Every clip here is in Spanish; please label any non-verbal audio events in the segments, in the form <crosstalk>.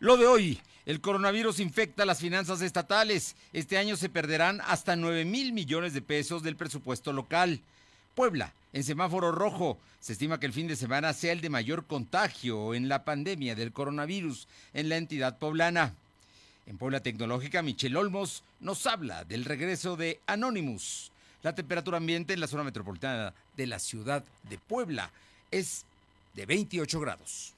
Lo de hoy, el coronavirus infecta las finanzas estatales. Este año se perderán hasta 9 mil millones de pesos del presupuesto local. Puebla, en semáforo rojo, se estima que el fin de semana sea el de mayor contagio en la pandemia del coronavirus en la entidad poblana. En Puebla Tecnológica, Michelle Olmos nos habla del regreso de Anonymous. La temperatura ambiente en la zona metropolitana de la ciudad de Puebla es de 28 grados.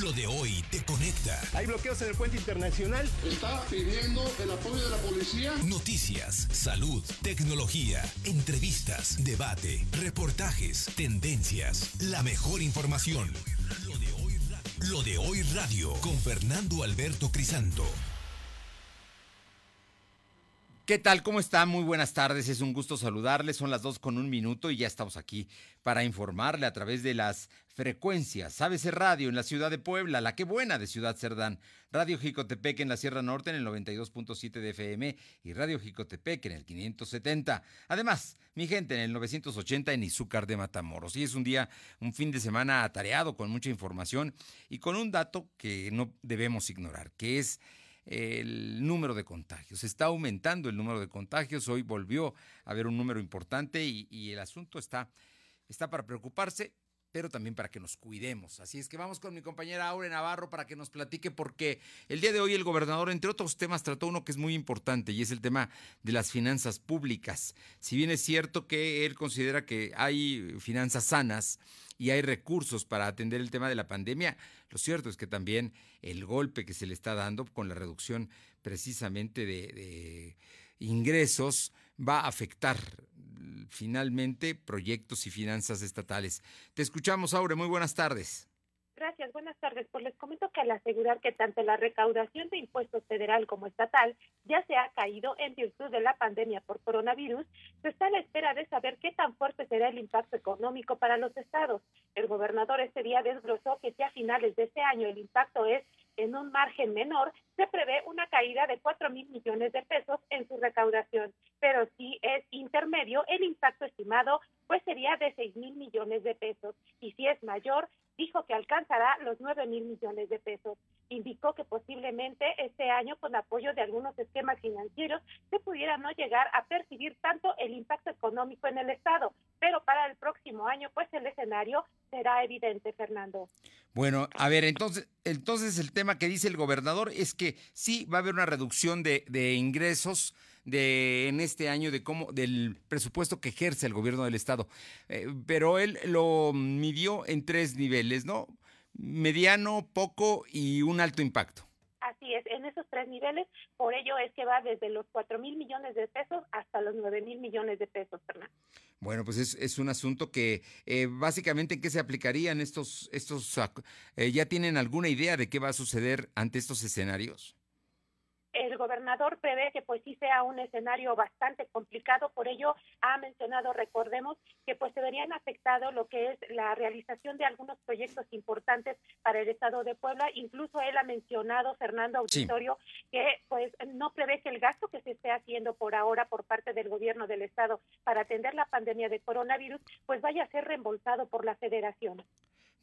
Lo de hoy te conecta. Hay bloqueos en el puente internacional. Está pidiendo el apoyo de la policía. Noticias, salud, tecnología, entrevistas, debate, reportajes, tendencias, la mejor información. Lo de hoy, Lo de hoy radio con Fernando Alberto Crisanto. ¿Qué tal? ¿Cómo están? Muy buenas tardes. Es un gusto saludarles. Son las dos con un minuto y ya estamos aquí para informarle a través de las frecuencias. ABC Radio en la ciudad de Puebla, la que buena de Ciudad Cerdán. Radio Jicotepec en la Sierra Norte en el 92.7 de FM y Radio Jicotepec en el 570. Además, mi gente en el 980 en Izúcar de Matamoros. Y es un día, un fin de semana atareado con mucha información y con un dato que no debemos ignorar, que es el número de contagios. Está aumentando el número de contagios. Hoy volvió a haber un número importante y, el asunto está, está para preocuparse pero también para que nos cuidemos. Así es que vamos con mi compañera Aure Navarro para que nos platique porque el día de hoy el gobernador, entre otros temas, trató uno que es muy importante y es el tema de las finanzas públicas. Si bien es cierto que él considera que hay finanzas sanas, y hay recursos para atender el tema de la pandemia. Lo cierto es que también el golpe que se le está dando con la reducción precisamente de, ingresos va a afectar finalmente proyectos y finanzas estatales. Te escuchamos, Aure. Muy buenas tardes. Gracias, buenas tardes. Pues les comento que al asegurar que tanto la recaudación de impuestos federal como estatal ya se ha caído en virtud de la pandemia por coronavirus, se está a la espera de saber qué tan fuerte será el impacto económico para los estados. El gobernador este día desglosó que si a finales de este año el impacto es en un margen menor, se prevé una caída de 4 mil millones de pesos en su recaudación, pero si es intermedio, el impacto estimado pues sería de 6 mil millones de pesos. Y si es mayor, dijo que alcanzará los 9 mil millones de pesos. Indicó que posiblemente este año, con apoyo de algunos esquemas financieros, se pudiera no llegar a percibir tanto el impacto económico en el Estado, pero para el próximo año, pues el escenario será evidente, Fernando. Bueno, a ver, entonces, entonces el tema que dice el gobernador es que sí va a haber una reducción de, de ingresos de en este año de cómo del presupuesto que ejerce el gobierno del estado, eh, pero él lo midió en tres niveles, ¿no? Mediano, poco y un alto impacto. Así es, en esos tres niveles, por ello es que va desde los 4 mil millones de pesos hasta los 9 mil millones de pesos, Fernando. Bueno, pues es, es un asunto que eh, básicamente en qué se aplicarían estos, estos eh, ¿ya tienen alguna idea de qué va a suceder ante estos escenarios? El gobernador prevé que pues sí sea un escenario bastante complicado, por ello ha mencionado, recordemos, que pues se verían afectado lo que es la realización de algunos proyectos importantes para el Estado de Puebla, incluso él ha mencionado, Fernando Auditorio, que pues no prevé que el gasto que se esté haciendo por ahora por parte del gobierno del Estado para atender la pandemia de coronavirus, pues vaya a ser reembolsado por la federación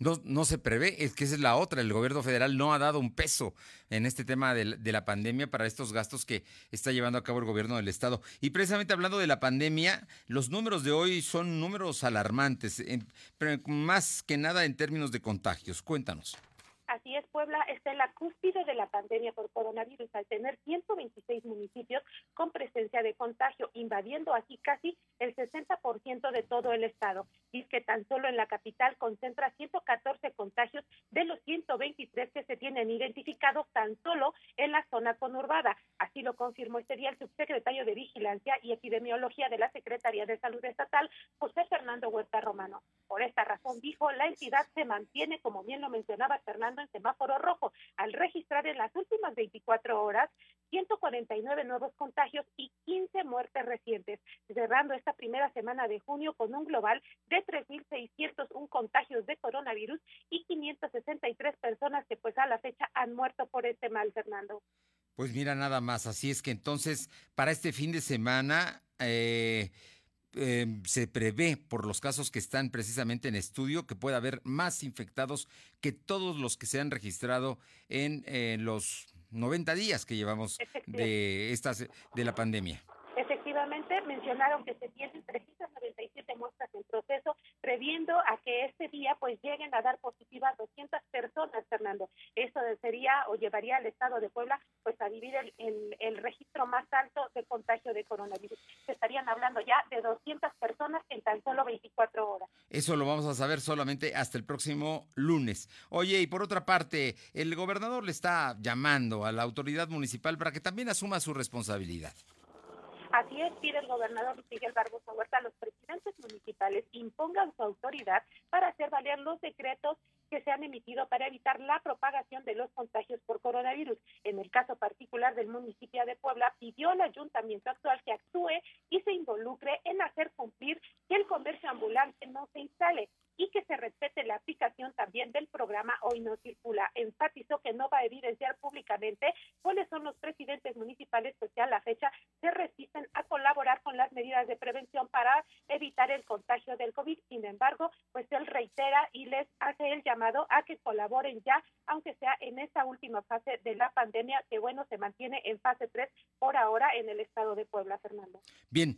no, no se prevé, es que esa es la otra, el gobierno federal no ha dado un peso en este tema de, la pandemia para estos gastos que está llevando a cabo el gobierno del estado. Y precisamente hablando de la pandemia, los números de hoy son números alarmantes, pero más que nada en términos de contagios. Cuéntanos. Así es, Puebla está en la cúspide de la pandemia por coronavirus al tener 126 municipios con presencia de contagio, invadiendo así casi el 60% de todo el estado. Y es que tan solo en la capital concentra 114 contagios de los 123 que se tienen identificados tan solo en la zona conurbada. Así lo confirmó este día el subsecretario de Vigilancia y Epidemiología de la Secretaría de Salud Estatal, José Fernando Huerta Romano. Por esta razón, dijo, la entidad se mantiene, como bien lo mencionaba Fernando, en semáforo rojo, al registrar en las últimas 24 horas 149 nuevos contagios y 15 muertes recientes, cerrando esta primera semana de junio con un global de 3.601 contagios de coronavirus y 563 personas que pues a la fecha han muerto por este mal, Fernando. Pues mira, nada más, así es que entonces para este fin de semana... Eh, eh, se prevé por los casos que están precisamente en estudio que pueda haber más infectados que todos los que se han registrado en los 90 días que llevamos <laughs> de estas de la pandemia. Mencionaron que se tienen 397 muestras en proceso, previendo a que este día pues lleguen a dar positivas 200 personas, Fernando. Eso sería o llevaría al estado de Puebla pues a vivir el, el, registro más alto de contagio de coronavirus. Se estarían hablando ya de 200 personas en tan solo 24 horas. Eso lo vamos a saber solamente hasta el próximo lunes. Oye, y por otra parte, el gobernador le está llamando a la autoridad municipal para que también asuma su responsabilidad. Así es, pide el gobernador Miguel Barbosa Huerta a los presidentes municipales impongan su autoridad para hacer valer los decretos que se han emitido para evitar la propagación de los contagios por coronavirus. En el caso particular del municipio de Puebla, pidió al ayuntamiento actual que actúe y se involucre en hacer cumplir que el comercio ambulante no se instale y que se respete la aplicación también del programa Hoy no circula. Enfatizó que no va a evidenciar públicamente cuáles son los presidentes municipales pues que a la fecha se resisten a colaborar con las medidas de prevención para evitar el contagio del COVID. Sin embargo, pues él reitera y les hace el llamado a que colaboren ya, aunque sea en esta última fase de la pandemia, que bueno, se mantiene en fase 3 por ahora en el estado de Puebla, Fernando. Bien,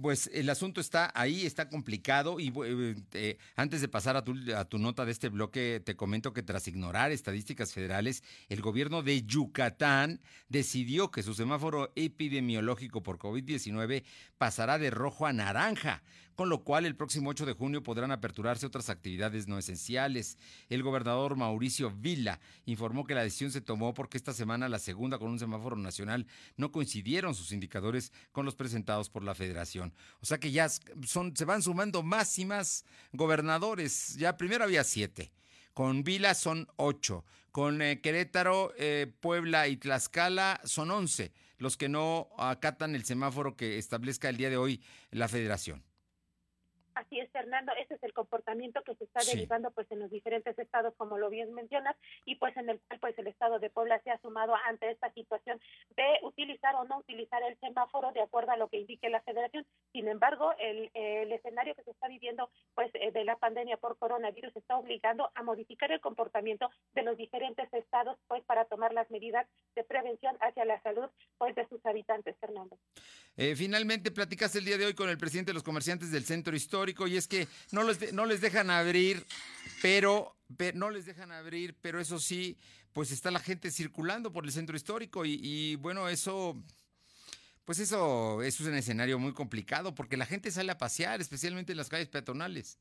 pues el asunto está ahí, está complicado y eh, eh, de pasar a tu, a tu nota de este bloque, te comento que tras ignorar estadísticas federales, el gobierno de Yucatán decidió que su semáforo epidemiológico por COVID-19 pasará de rojo a naranja con lo cual el próximo 8 de junio podrán aperturarse otras actividades no esenciales. El gobernador Mauricio Vila informó que la decisión se tomó porque esta semana la segunda con un semáforo nacional no coincidieron sus indicadores con los presentados por la federación. O sea que ya son, se van sumando más y más gobernadores. Ya primero había siete. Con Vila son ocho. Con eh, Querétaro, eh, Puebla y Tlaxcala son once los que no acatan el semáforo que establezca el día de hoy la federación. Así es, Fernando, ese es el comportamiento que se está derivando pues en los diferentes estados, como lo bien mencionas, y pues en el cual pues el estado de Puebla se ha sumado ante esta situación de utilizar o no utilizar el semáforo de acuerdo a lo que indique la federación. Sin embargo, el, el escenario que se está viviendo pues eh, de la pandemia por coronavirus está obligando a modificar el comportamiento de los diferentes estados pues para tomar las medidas de prevención hacia la salud pues de sus habitantes, Fernando. Eh, finalmente platicaste el día de hoy con el presidente de los comerciantes del centro histórico y es que no les, no les dejan abrir, pero, no les dejan abrir, pero eso sí, pues está la gente circulando por el centro histórico y, y bueno, eso... Pues eso, eso es un escenario muy complicado porque la gente sale a pasear, especialmente en las calles peatonales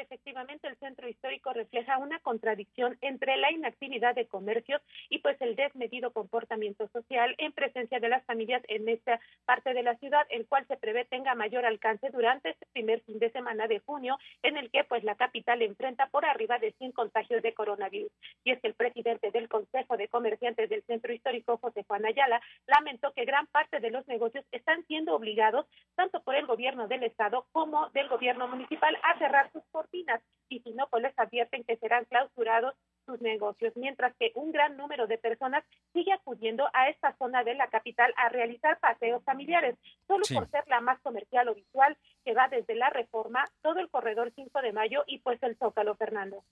efectivamente el centro histórico refleja una contradicción entre la inactividad de comercios y pues el desmedido comportamiento social en presencia de las familias en esta parte de la ciudad, el cual se prevé tenga mayor alcance durante este primer fin de semana de junio, en el que pues la capital enfrenta por arriba de 100 contagios de coronavirus. Y es que el presidente del Consejo de Comerciantes del Centro Histórico, José Juan Ayala, lamentó que gran parte de los negocios están siendo obligados, tanto por el gobierno del estado como del gobierno municipal, a cerrar sus puertas y si no, pues les advierten que serán clausurados sus negocios, mientras que un gran número de personas sigue acudiendo a esta zona de la capital a realizar paseos familiares, solo por ser la más comercial o visual que va desde la Reforma, todo el corredor 5 de Mayo y pues el Zócalo, Fernando.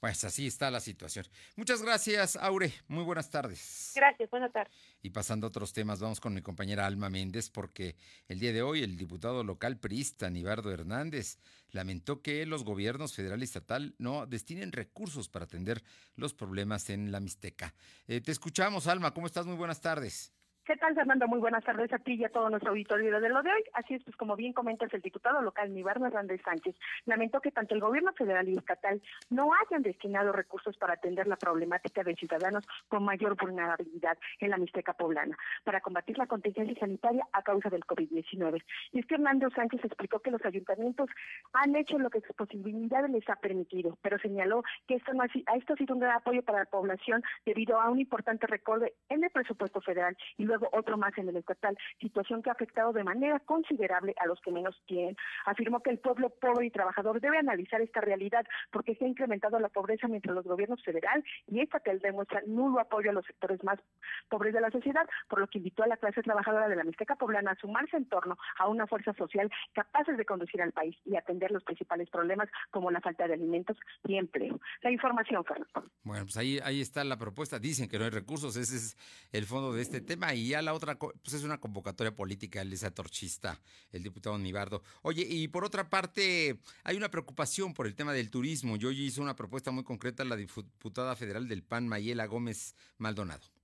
Pues así está la situación. Muchas gracias, Aure. Muy buenas tardes. Gracias, buenas tardes. Y pasando a otros temas, vamos con mi compañera Alma Méndez, porque el día de hoy el diputado local priista, Nibardo Hernández, lamentó que los gobiernos federal y estatal no destinen recursos para atender los problemas en la Mixteca. Eh, te escuchamos, Alma. ¿Cómo estás? Muy buenas tardes. ¿Qué tal, Fernando? Muy buenas tardes a ti y a todo nuestro auditorio de lo de hoy. Así es, pues como bien comentas, el diputado local Nibarno Hernández Sánchez lamentó que tanto el gobierno federal y estatal no hayan destinado recursos para atender la problemática de ciudadanos con mayor vulnerabilidad en la Mixteca poblana, para combatir la contingencia sanitaria a causa del COVID-19. Y es que Hernández Sánchez explicó que los ayuntamientos han hecho lo que su posibilidad les ha permitido, pero señaló que esto, ha, esto ha sido un gran apoyo para la población debido a un importante recorte en el presupuesto federal y luego otro más en el estatal, situación que ha afectado de manera considerable a los que menos tienen. Afirmó que el pueblo pobre y trabajador debe analizar esta realidad porque se ha incrementado la pobreza mientras los gobiernos federal y estatal demuestran nulo apoyo a los sectores más pobres de la sociedad, por lo que invitó a la clase trabajadora de la Mixteca poblana a sumarse en torno a una fuerza social capaces de conducir al país y atender los principales problemas como la falta de alimentos y empleo. La información, Fernando. Bueno, pues ahí, ahí está la propuesta. Dicen que no hay recursos, ese es el fondo de este tema. Y ya la otra, pues es una convocatoria política, el torchista, el diputado Nibardo. Oye, y por otra parte, hay una preocupación por el tema del turismo. Yo hice una propuesta muy concreta a la diputada federal del PAN, Mayela Gómez Maldonado.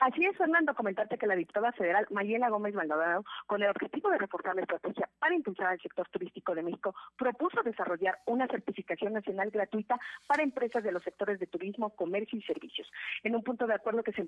Así es, Fernando, comentarte que la diputada federal Mayela Gómez Maldonado, con el objetivo de reforzar la estrategia para impulsar al sector turístico de México, propuso desarrollar una certificación nacional gratuita para empresas de los sectores de turismo, comercio y servicios. En un punto de acuerdo que se,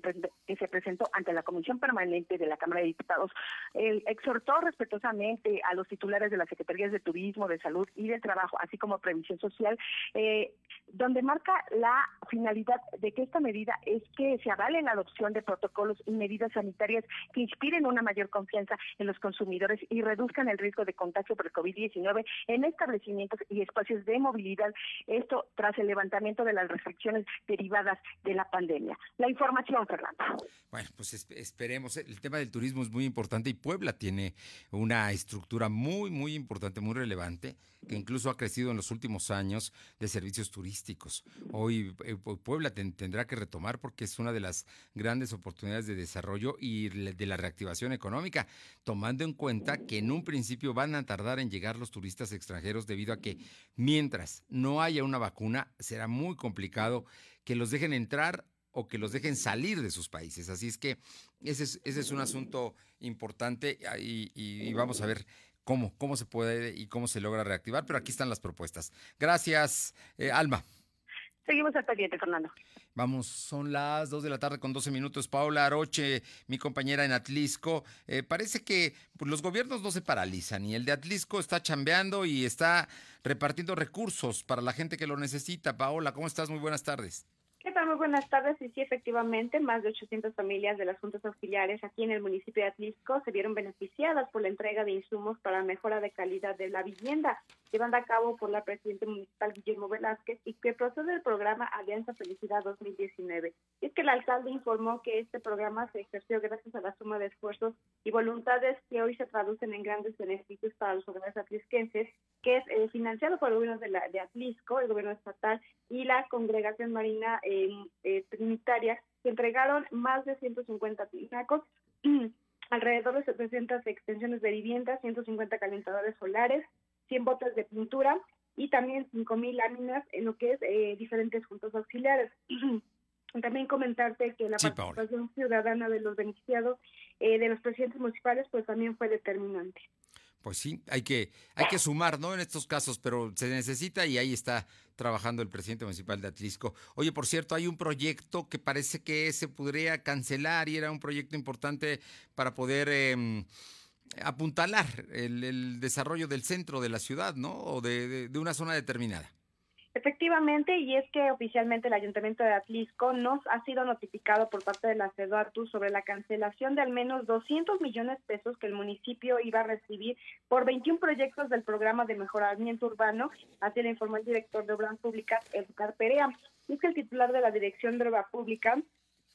presentó ante la Comisión Permanente de la Cámara de Diputados, exhortó respetuosamente a los titulares de las Secretarías de Turismo, de Salud y del Trabajo, así como Previsión Social, eh, donde marca la finalidad de que esta medida es que se avale la adopción de protocolos protocolos y medidas sanitarias que inspiren una mayor confianza en los consumidores y reduzcan el riesgo de contagio por el COVID-19 en establecimientos y espacios de movilidad. Esto tras el levantamiento de las restricciones derivadas de la pandemia. La información, Fernando. Bueno, pues esperemos. El tema del turismo es muy importante y Puebla tiene una estructura muy, muy importante, muy relevante que incluso ha crecido en los últimos años de servicios turísticos. Hoy eh, Puebla tendrá que retomar porque es una de las grandes oportunidades de desarrollo y de la reactivación económica, tomando en cuenta que en un principio van a tardar en llegar los turistas extranjeros debido a que mientras no haya una vacuna será muy complicado que los dejen entrar o que los dejen salir de sus países. Así es que ese es, un asunto importante y, y, vamos a ver cómo, cómo se puede y cómo se logra reactivar, pero aquí están las propuestas. Gracias, eh, Alma. Seguimos al pendiente, Fernando. Vamos, son las 2 de la tarde con 12 minutos. Paula Aroche, mi compañera en Atlisco. Eh, parece que pues, los gobiernos no se paralizan y el de Atlisco está chambeando y está repartiendo recursos para la gente que lo necesita. Paola, ¿cómo estás? Muy buenas tardes. ¿Qué tal? Muy buenas tardes. Y sí, efectivamente, más de 800 familias de las juntas auxiliares aquí en el municipio de Atlisco se vieron beneficiadas por la entrega de insumos para mejora de calidad de la vivienda, llevada a cabo por la presidenta municipal Guillermo Velázquez y que procede del programa Alianza Felicidad 2019. Y es que el alcalde informó que este programa se ejerció gracias a la suma de esfuerzos y voluntades que hoy se traducen en grandes beneficios para los hogares atlisquenses, que es eh, financiado por el gobierno de, la, de Atlisco, el gobierno estatal y la congregación marina eh, trinitaria, se entregaron más de 150 tinacos, <clears throat> alrededor de 700 extensiones de vivienda, 150 calentadores solares, 100 botas de pintura y también 5.000 láminas en lo que es eh, diferentes juntos auxiliares. <clears throat> También comentarte que la participación ciudadana de los beneficiados eh, de los presidentes municipales pues también fue determinante. Pues sí, hay que, hay que sumar, ¿no? En estos casos, pero se necesita y ahí está trabajando el presidente municipal de Atlisco. Oye, por cierto, hay un proyecto que parece que se podría cancelar y era un proyecto importante para poder eh, apuntalar el, desarrollo del centro de la ciudad, ¿no? O de una zona determinada. Efectivamente, y es que oficialmente el Ayuntamiento de Atlisco nos ha sido notificado por parte de la CEDUARTU sobre la cancelación de al menos 200 millones de pesos que el municipio iba a recibir por 21 proyectos del programa de mejoramiento urbano, así lo informó el director de Obras Públicas, Edgar Perea. Y es que el titular de la Dirección de Obra Pública,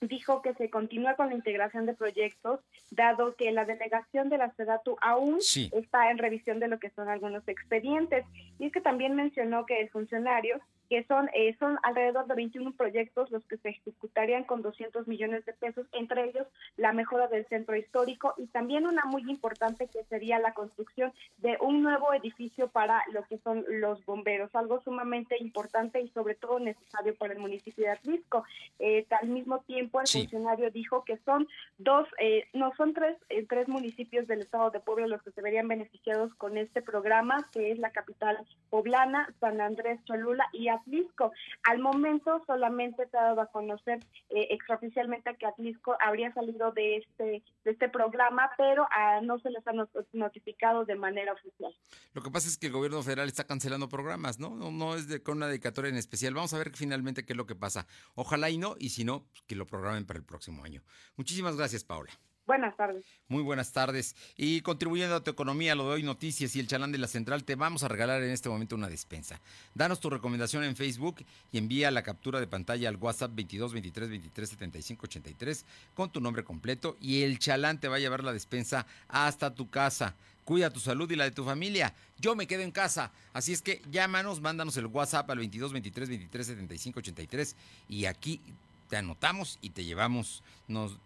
dijo que se continúa con la integración de proyectos, dado que la delegación de la SEDATU aún está en revisión de lo que son algunos expedientes. Y es que también mencionó que el funcionario que son, eh, son alrededor de 21 proyectos los que se ejecutarían con 200 millones de pesos, entre ellos la mejora del centro histórico y también una muy importante que sería la construcción de un nuevo edificio para lo que son los bomberos, algo sumamente importante y sobre todo necesario para el municipio de Atlisco. Eh, al mismo tiempo, el funcionario dijo que son dos, eh, no son tres, tres municipios del estado de Puebla los que se verían beneficiados con este programa, que es la capital poblana, San Andrés Cholula y Atlisco. Al momento solamente se ha dado a conocer eh, extraoficialmente que Atlisco habría salido de este de este programa, pero ah, no se les ha notificado de manera oficial. Lo que pasa es que el gobierno federal está cancelando programas, ¿no? No, no es de, con una dedicatoria en especial. Vamos a ver finalmente qué es lo que pasa. Ojalá y no, y si no, pues, que lo programen para el próximo año. Muchísimas gracias, Paula. Buenas tardes. Muy buenas tardes. Y contribuyendo a tu economía, lo de hoy noticias y el chalán de la central, te vamos a regalar en este momento una despensa. Danos tu recomendación en Facebook y envía la captura de pantalla al WhatsApp 22 23 23 75 83 con tu nombre completo y el chalán te va a llevar la despensa hasta tu casa. Cuida tu salud y la de tu familia. Yo me quedo en casa. Así es que llámanos, mándanos el WhatsApp al 22 23 23 75 83 y aquí te anotamos y te llevamos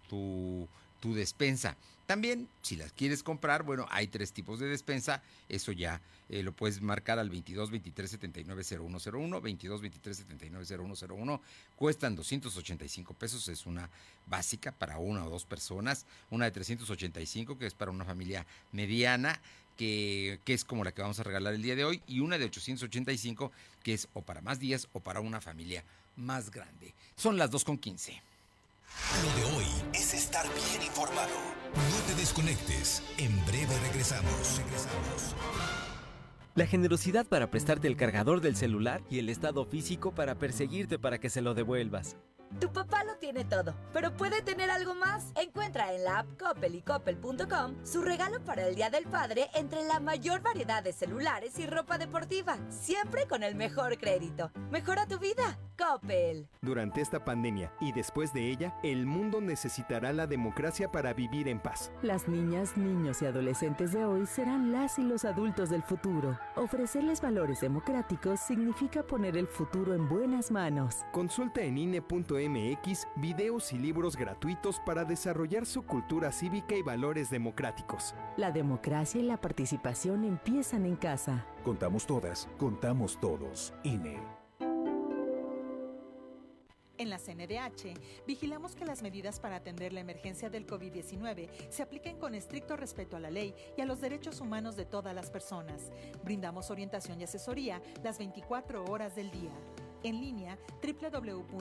tu tu despensa. También, si las quieres comprar, bueno, hay tres tipos de despensa. Eso ya eh, lo puedes marcar al 22 23 79 0101, 22 23 79 0101. Cuestan 285 pesos. Es una básica para una o dos personas. Una de 385 que es para una familia mediana. Que, que, es como la que vamos a regalar el día de hoy, y una de 885, que es o para más días o para una familia más grande. Son las 2 con 15. Lo de hoy es estar bien informado. No te desconectes. En breve regresamos. Regresamos. La generosidad para prestarte el cargador del celular y el estado físico para perseguirte para que se lo devuelvas. Tu papá lo tiene todo, pero puede tener algo más. Encuentra en la app Coppel y Coppel.com su regalo para el Día del Padre entre la mayor variedad de celulares y ropa deportiva, siempre con el mejor crédito. Mejora tu vida, Coppel. Durante esta pandemia y después de ella, el mundo necesitará la democracia para vivir en paz. Las niñas, niños y adolescentes de hoy serán las y los adultos del futuro. Ofrecerles valores democráticos significa poner el futuro en buenas manos. Consulta en INE.es MX videos y libros gratuitos para desarrollar su cultura cívica y valores democráticos. La democracia y la participación empiezan en casa. Contamos todas, contamos todos. INE. En la CNDH, vigilamos que las medidas para atender la emergencia del COVID-19 se apliquen con estricto respeto a la ley y a los derechos humanos de todas las personas. Brindamos orientación y asesoría las 24 horas del día en línea www.cndh.org.mx,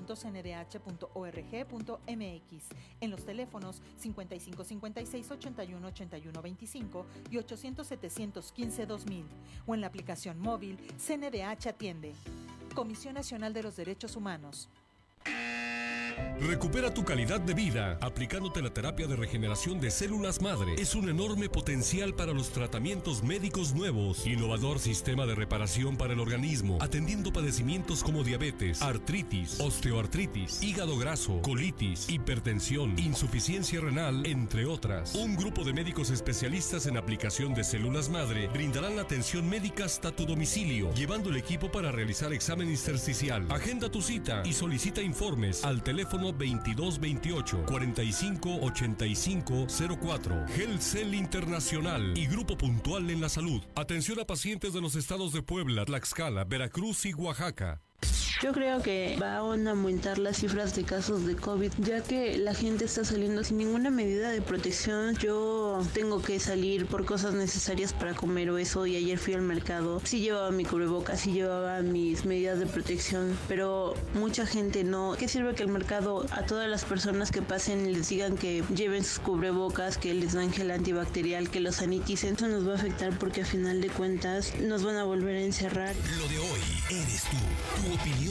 en los teléfonos 5556 81 81 25 y 800 715 2000 o en la aplicación móvil CNDH Atiende. Comisión Nacional de los Derechos Humanos. Recupera tu calidad de vida aplicándote la terapia de regeneración de células madre. Es un enorme potencial para los tratamientos médicos nuevos. Innovador sistema de reparación para el organismo, atendiendo padecimientos como diabetes, artritis, osteoartritis, hígado graso, colitis, hipertensión, insuficiencia renal, entre otras. Un grupo de médicos especialistas en aplicación de células madre brindarán la atención médica hasta tu domicilio, llevando el equipo para realizar examen intersticial. Agenda tu cita y solicita informes al teléfono 2228 45 04. Cell Internacional y Grupo Puntual en la Salud. Atención a pacientes de los estados de Puebla, Tlaxcala, Veracruz y Oaxaca. Yo creo que va a aumentar las cifras de casos de COVID, ya que la gente está saliendo sin ninguna medida de protección. Yo tengo que salir por cosas necesarias para comer o eso y ayer fui al mercado. Sí llevaba mi cubrebocas, sí llevaba mis medidas de protección, pero mucha gente no. ¿Qué sirve que el mercado a todas las personas que pasen les digan que lleven sus cubrebocas, que les dan gel antibacterial, que los saniticen? Eso nos va a afectar porque a final de cuentas nos van a volver a encerrar. Lo de hoy eres tú. Tu opinión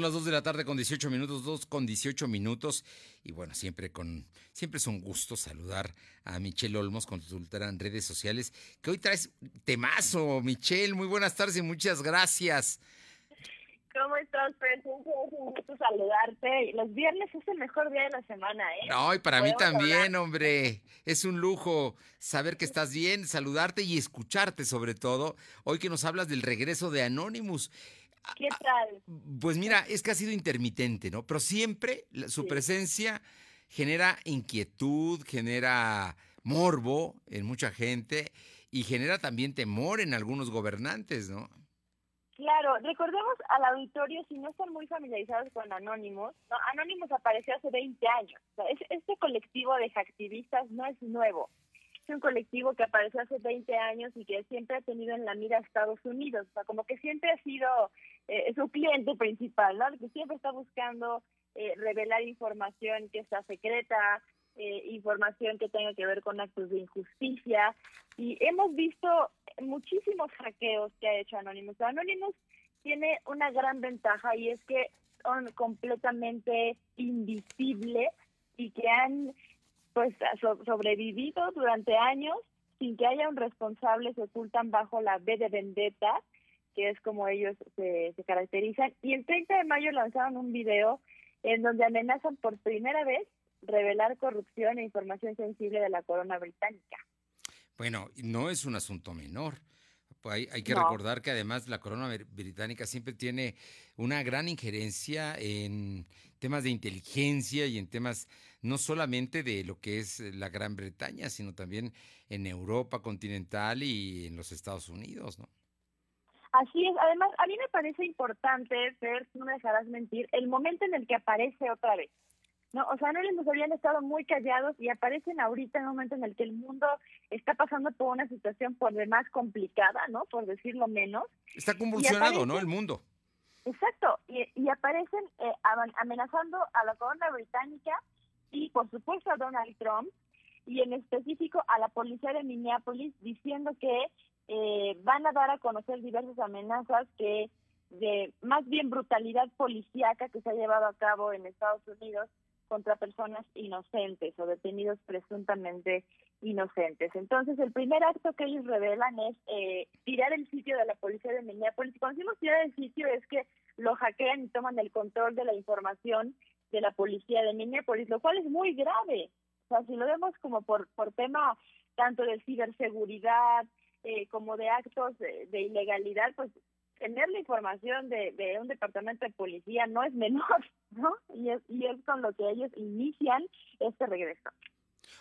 Las 2 de la tarde con 18 minutos, 2 con 18 minutos. Y bueno, siempre con siempre es un gusto saludar a Michelle Olmos, consultora en redes sociales, que hoy traes temazo, Michelle. Muy buenas tardes y muchas gracias. ¿Cómo estás? Es un gusto saludarte. Los viernes es el mejor día de la semana, ¿eh? No, y para mí también, hombre. Es un lujo saber que estás bien, saludarte y escucharte sobre todo. Hoy que nos hablas del regreso de Anonymous. ¿Qué tal? Pues mira, es que ha sido intermitente, ¿no? Pero siempre su presencia genera inquietud, genera morbo en mucha gente y genera también temor en algunos gobernantes, ¿no? Claro, recordemos al auditorio, si no están muy familiarizados con Anónimos, ¿no? Anónimos apareció hace 20 años. este colectivo de activistas no es nuevo. Un colectivo que apareció hace 20 años y que siempre ha tenido en la mira a Estados Unidos, o sea, como que siempre ha sido eh, su cliente principal, ¿no? Que siempre está buscando eh, revelar información que está secreta, eh, información que tenga que ver con actos de injusticia. Y hemos visto muchísimos hackeos que ha hecho Anonymous. Anonymous tiene una gran ventaja y es que son completamente invisibles y que han pues sobrevivido durante años sin que haya un responsable, se ocultan bajo la B de vendetta, que es como ellos se, se caracterizan. Y el 30 de mayo lanzaron un video en donde amenazan por primera vez revelar corrupción e información sensible de la corona británica. Bueno, no es un asunto menor. Hay, hay que recordar que además la corona británica siempre tiene una gran injerencia en temas de inteligencia y en temas no solamente de lo que es la Gran Bretaña, sino también en Europa continental y en los Estados Unidos, ¿no? Así es. Además, a mí me parece importante, ver, no me dejarás mentir, el momento en el que aparece otra vez. No, o sea, no les habían estado muy callados y aparecen ahorita en un momento en el que el mundo está pasando por una situación por demás complicada, ¿no? Por decirlo menos. Está convulsionado, ¿no? El mundo. Exacto, y, aparecen eh, amenazando a la corona británica y, por supuesto, a Donald Trump y en específico a la policía de Minneapolis diciendo que eh, van a dar a conocer diversas amenazas que de más bien brutalidad policíaca que se ha llevado a cabo en Estados Unidos contra personas inocentes o detenidos presuntamente inocentes. Entonces, el primer acto que ellos revelan es eh, tirar el sitio de la policía de Minneapolis. Cuando decimos tirar el sitio es que lo hackean y toman el control de la información de la policía de Minneapolis, lo cual es muy grave. O sea, si lo vemos como por, por tema tanto de ciberseguridad eh, como de actos de ilegalidad, pues tener la información de, de, un departamento de policía no es menor, <laughs> ¿no? Y es, y es con lo que ellos inician este regreso.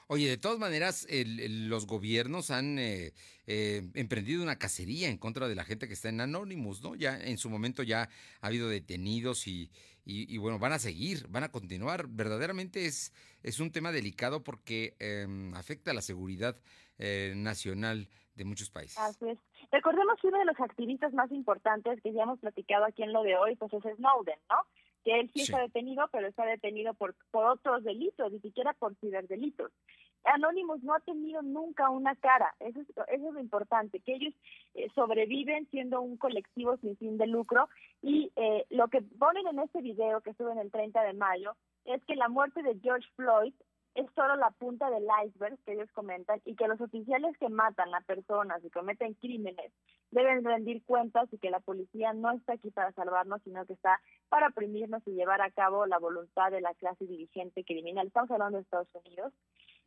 Oye, de todas maneras, los gobiernos han eh, eh, emprendido una cacería en contra de la gente que está en Anonymous, ¿no? Ya en su momento ya ha habido detenidos y, y, bueno, van a seguir, van a continuar. Verdaderamente es, es un tema delicado porque em, afecta a la seguridad eh, nacional de muchos países. Así es. Recordemos que uno de los activistas más importantes que ya hemos platicado aquí en lo de hoy, pues es Snowden, ¿no? Que él sí, está detenido, pero está detenido por, por otros delitos, ni siquiera por ciberdelitos. Anonymous no ha tenido nunca una cara, eso es, eso es lo importante, que ellos eh, sobreviven siendo un colectivo sin fin de lucro y eh, lo que ponen en este video que en el 30 de mayo es que la muerte de George Floyd es solo la punta del iceberg que ellos comentan y que los oficiales que matan a personas y cometen crímenes deben rendir cuentas y que la policía no está aquí para salvarnos, sino que está para oprimirnos y llevar a cabo la voluntad de la clase dirigente criminal. Estamos hablando de Estados Unidos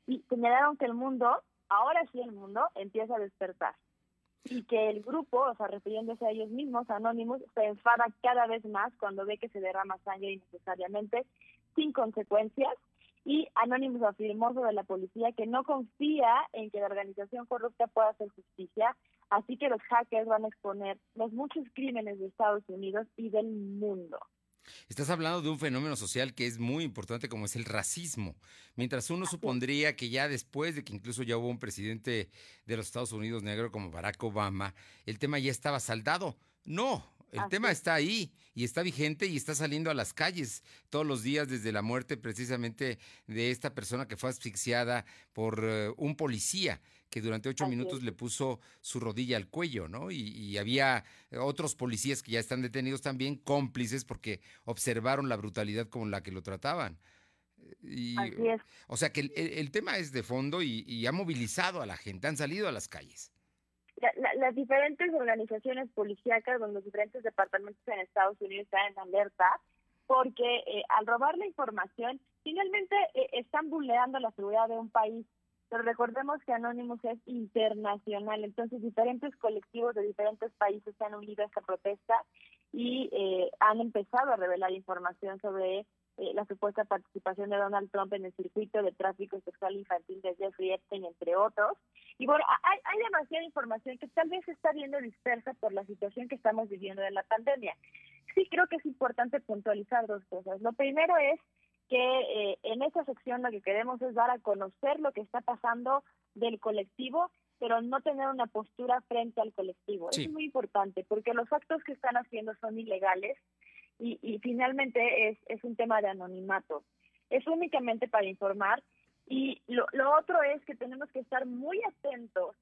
y señalaron que el mundo, ahora sí el mundo, empieza a despertar y que el grupo, o sea, refiriéndose a ellos mismos, anónimos, se enfada cada vez más cuando ve que se derrama sangre innecesariamente, sin consecuencias, y Anonymous afirmó sobre la policía que no confía en que la organización corrupta pueda hacer justicia, así que los hackers van a exponer los muchos crímenes de Estados Unidos y del mundo. Estás hablando de un fenómeno social que es muy importante como es el racismo. Mientras uno supondría que ya después de que incluso ya hubo un presidente de los Estados Unidos negro como Barack Obama, el tema ya estaba saldado. No, el tema está ahí y está vigente y está saliendo a las calles todos los días desde la muerte precisamente de esta persona que fue asfixiada por eh, un policía que durante ocho minutos le puso su rodilla al cuello, ¿no? Y, había otros policías que ya están detenidos también, cómplices, porque observaron la brutalidad con la que lo trataban. Y, Así es. O sea que el, tema es de fondo y ha movilizado a la gente, han salido a las calles las diferentes organizaciones policíacas, donde los diferentes departamentos en Estados Unidos están en alerta, porque eh, al robar la información, finalmente eh, están vulnerando la seguridad de un país. Pero recordemos que Anonymous es internacional, entonces diferentes colectivos de diferentes países se han unido a esta protesta y eh, han empezado a revelar información sobre eh, la supuesta participación de Donald Trump en el circuito de tráfico sexual infantil de Jeffrey Epstein, entre otros. Y bueno, hay, hay demasiada información que tal vez se está viendo dispersa por la situación que estamos viviendo de la pandemia. Sí creo que es importante puntualizar dos cosas. Lo primero es que eh, en esta sección lo que queremos es dar a conocer lo que está pasando del colectivo, pero no tener una postura frente al colectivo. Es muy importante porque los actos que están haciendo son ilegales y, y finalmente es, es un tema de anonimato. Es únicamente para informar y lo, lo otro es que tenemos que estar muy atentos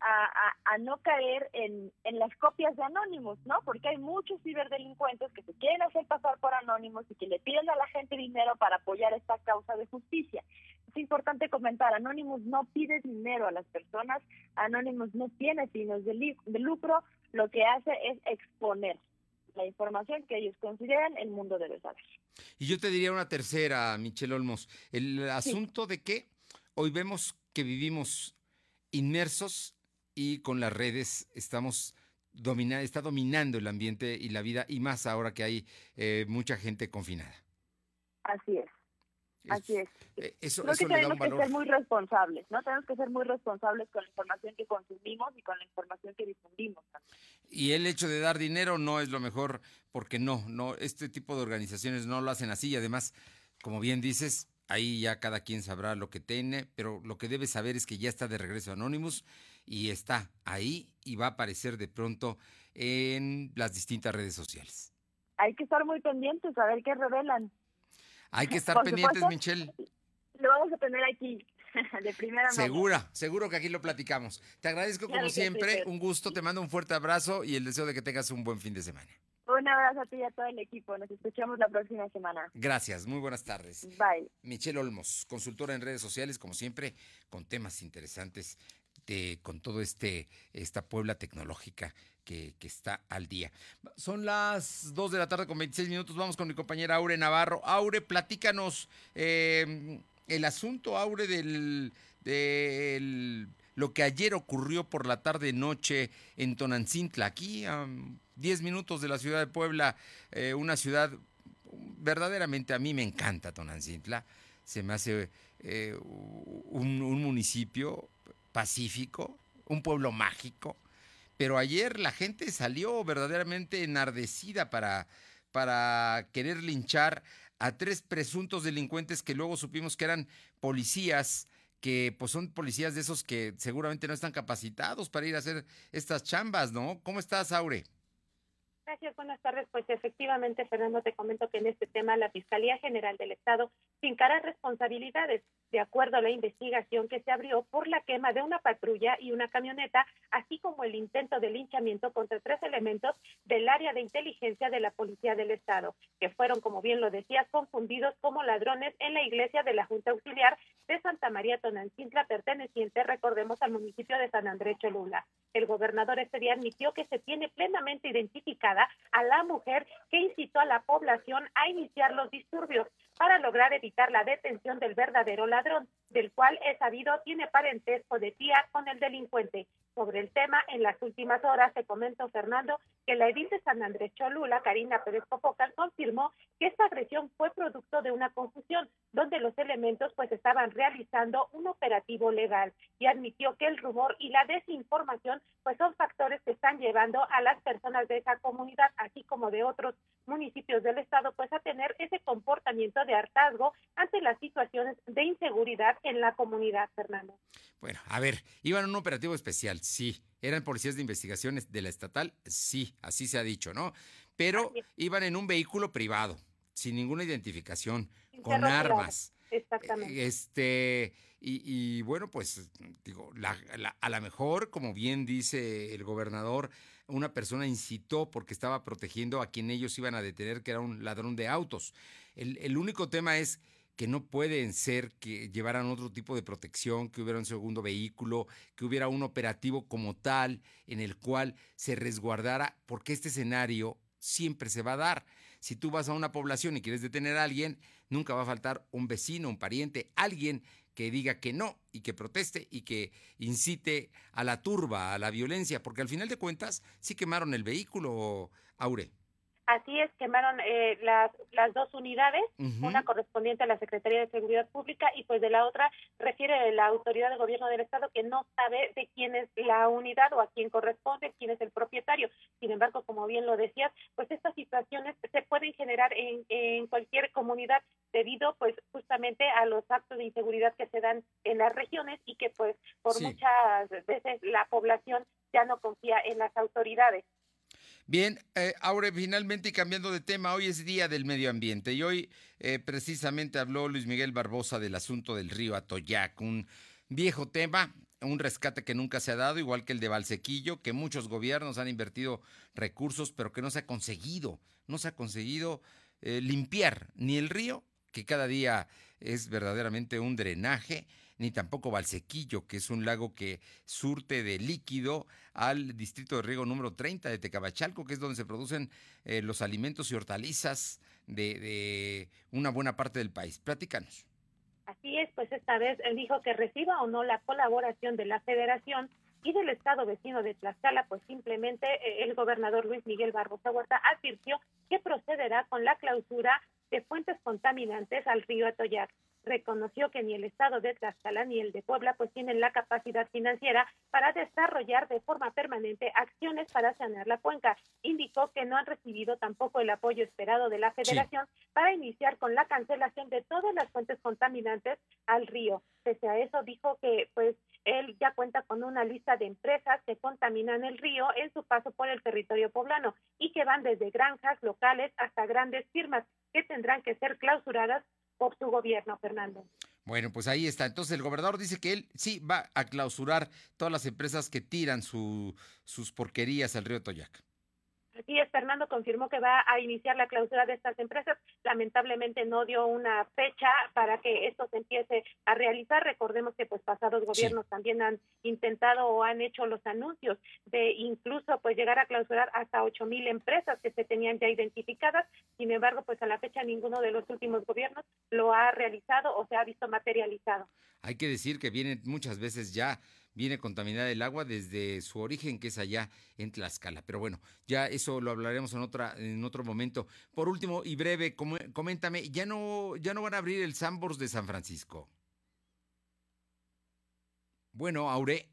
a, no caer en, en, las copias de anónimos, ¿no? Porque hay muchos ciberdelincuentes que se quieren hacer pasar por anónimos y que le piden a la gente dinero para apoyar esta causa de justicia. Es importante comentar, Anónimos no pide dinero a las personas, Anónimos no tiene fines de, de lucro, lo que hace es exponer la información que ellos consideran el mundo debe saber. Y yo te diría una tercera, Michelle Olmos, el asunto de que hoy vemos que vivimos inmersos y con las redes estamos domina, está dominando el ambiente y la vida y más ahora que hay eh, mucha gente confinada. Así es. Así es. Eh, eso, Creo que tenemos que ser muy responsables, ¿no? Tenemos que ser muy responsables con la información que consumimos y con la información que difundimos. Y el hecho de dar dinero no es lo mejor, porque no, no, este tipo de organizaciones no lo hacen así y además, como bien dices, ahí ya cada quien sabrá lo que tiene, pero lo que debe saber es que ya está de regreso Anonymous y está ahí y va a aparecer de pronto en las distintas redes sociales. Hay que estar muy pendientes a ver qué revelan. Hay que estar pendientes, Michelle. Lo vamos a tener aquí. <laughs> De primera mano. Segura, seguro que aquí lo platicamos. Te agradezco como siempre, un gusto, te mando un fuerte abrazo y el deseo de que tengas un buen fin de semana. Un abrazo a ti y a todo el equipo. Nos escuchamos la próxima semana. Gracias, muy buenas tardes. Bye. Michelle Olmos, consultora en redes sociales, como siempre, con temas interesantes con todo este esta Puebla tecnológica que, está al día. Son las 2 de la tarde con 26 minutos. Vamos con mi compañera Aure Navarro. Aure, platícanos em, el asunto, Aure, del, lo que ayer ocurrió por la tarde noche en Tonancintla, aquí a 10 minutos de la ciudad de Puebla, eh, una ciudad verdaderamente a mí me encanta Tonancintla, se me hace eh, un, municipio pacífico, un pueblo mágico, pero ayer la gente salió verdaderamente enardecida para, para querer linchar a tres presuntos delincuentes que luego supimos que eran policías, que pues son policías de esos que seguramente no están capacitados para ir a hacer estas chambas, ¿no? ¿Cómo estás, Aure? Gracias, buenas tardes. Pues efectivamente, Fernando, te comento que en este tema la Fiscalía General del Estado fincará responsabilidades de acuerdo a la investigación que se abrió por la quema de una patrulla y una camioneta, así como el intento de linchamiento contra tres elementos del área de inteligencia de la Policía del Estado, que fueron, como bien lo decías, confundidos como ladrones en la iglesia de la Junta Auxiliar de Santa María Tonancintla, perteneciente, recordemos, al municipio de San Andrés Cholula. El gobernador este día admitió que se tiene plenamente identificada a la mujer que incitó a la población a iniciar los disturbios para lograr evitar la detención del verdadero ladrón, del cual es sabido tiene parentesco de tía con el delincuente. Sobre el tema, en las últimas horas se comentó Fernando que la edil de San Andrés Cholula, Karina Pérez Copocal, confirmó que esta agresión fue producto de una confusión, donde los elementos pues estaban realizando un operativo legal y admitió que el rumor y la desinformación pues son factores que están llevando a las personas de esa comunidad, así como de otros municipios del estado, pues a tener ese comportamiento de hartazgo ante las situaciones de inseguridad en la comunidad, Fernando. Bueno, a ver, iban a un operativo especial, sí. ¿Eran policías de investigaciones de la estatal? Sí, así se ha dicho, ¿no? Pero iban en un vehículo privado, sin ninguna identificación, con armas. Exactamente. Este, y, bueno, pues digo, a lo mejor, como bien dice el gobernador, una persona incitó porque estaba protegiendo a quien ellos iban a detener, que era un ladrón de autos. El, el único tema es que no pueden ser que llevaran otro tipo de protección, que hubiera un segundo vehículo, que hubiera un operativo como tal en el cual se resguardara, porque este escenario siempre se va a dar. Si tú vas a una población y quieres detener a alguien, nunca va a faltar un vecino, un pariente, alguien que diga que no y que proteste y que incite a la turba, a la violencia, porque al final de cuentas sí quemaron el vehículo, Aure. Así es, quemaron eh, las, las dos unidades, una correspondiente a la Secretaría de Seguridad Pública y pues de la otra refiere la autoridad de gobierno del estado que no sabe de quién es la unidad o a quién corresponde, quién es el propietario. Sin embargo, como bien lo decías, pues estas situaciones se pueden generar en, en cualquier comunidad debido pues justamente a los actos de inseguridad que se dan en las regiones y que pues por muchas veces la población ya no confía en las autoridades. Bien, eh, Aure, finalmente y cambiando de tema, hoy es Día del Medio Ambiente y hoy eh, precisamente habló Luis Miguel Barbosa del asunto del río Atoyac, un viejo tema, un rescate que nunca se ha dado, igual que el de Valsequillo, que muchos gobiernos han invertido recursos, pero que no se ha conseguido, no se ha conseguido eh, limpiar ni el río, que cada día es verdaderamente un drenaje, ni tampoco Valsequillo, que es un lago que surte de líquido al distrito de riego número 30 de Tecabachalco, que es donde se producen eh, los alimentos y hortalizas de, de una buena parte del país. Platícanos. Así es, pues esta vez él dijo que reciba o no la colaboración de la federación y del estado vecino de Tlaxcala, pues simplemente eh, el gobernador Luis Miguel Barbosa Huerta advirtió que procederá con la clausura de fuentes contaminantes al río Atoyac reconoció que ni el estado de Tlaxcala ni el de Puebla pues tienen la capacidad financiera para desarrollar de forma permanente acciones para sanear la cuenca. Indicó que no han recibido tampoco el apoyo esperado de la federación para iniciar con la cancelación de todas las fuentes contaminantes al río. Pese a eso dijo que pues él ya cuenta con una lista de empresas que contaminan el río en su paso por el territorio poblano y que van desde granjas locales hasta grandes firmas que tendrán que ser clausuradas por su gobierno, Fernando. Bueno, pues ahí está. Entonces el gobernador dice que él sí va a clausurar todas las empresas que tiran su, sus porquerías al río Toyac. Así es, Fernando confirmó que va a iniciar la clausura de estas empresas. Lamentablemente no dio una fecha para que esto se empiece a realizar. Recordemos que pues pasados gobiernos también han intentado o han hecho los anuncios de incluso pues llegar a clausurar hasta ocho mil empresas que se tenían ya identificadas. Sin embargo, pues a la fecha ninguno de los últimos gobiernos lo ha realizado o se ha visto materializado. Hay que decir que vienen muchas veces ya viene contaminada el agua desde su origen, que es allá en Tlaxcala. Pero bueno, ya eso lo hablaremos en, otra, en otro momento. Por último y breve, coméntame, ¿ya no, ¿ya no van a abrir el Sambors de San Francisco? Bueno, Aure.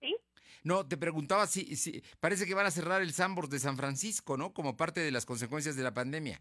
¿Sí? No, te preguntaba si, si parece que van a cerrar el Sambors de San Francisco, ¿no? Como parte de las consecuencias de la pandemia.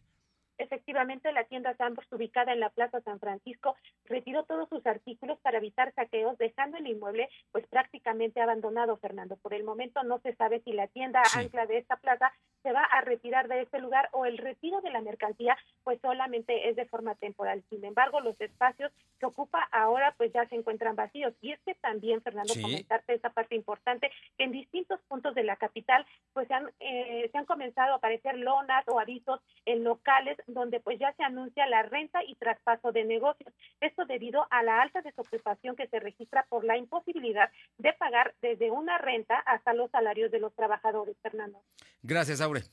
Efectivamente, la tienda Sambors, ubicada en la Plaza San Francisco, retiró todos sus artículos para evitar saqueos, dejando el inmueble pues prácticamente abandonado, Fernando. Por el momento no se sabe si la tienda ancla de esta plaza se va a retirar de este lugar o el retiro de la mercancía pues solamente es de forma temporal. Sin embargo, los espacios que ocupa ahora pues ya se encuentran vacíos. Y es que también, Fernando, comentarte esa parte importante, que en distintos puntos de la capital pues se han, eh, se han comenzado a aparecer lonas o avisos en locales donde pues ya se anuncia la renta y traspaso de negocios. Esto debido a la alta desocupación que se registra por la imposibilidad de pagar desde una renta hasta los salarios de los trabajadores, Fernando. Gracias, Aure.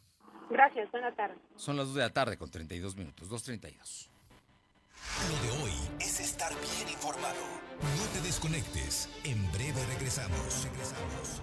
Gracias, buenas tardes. Son las 2 de la tarde con 32 minutos, 2.32. Lo de hoy es estar bien informado. No te desconectes. En breve regresamos. Regresamos.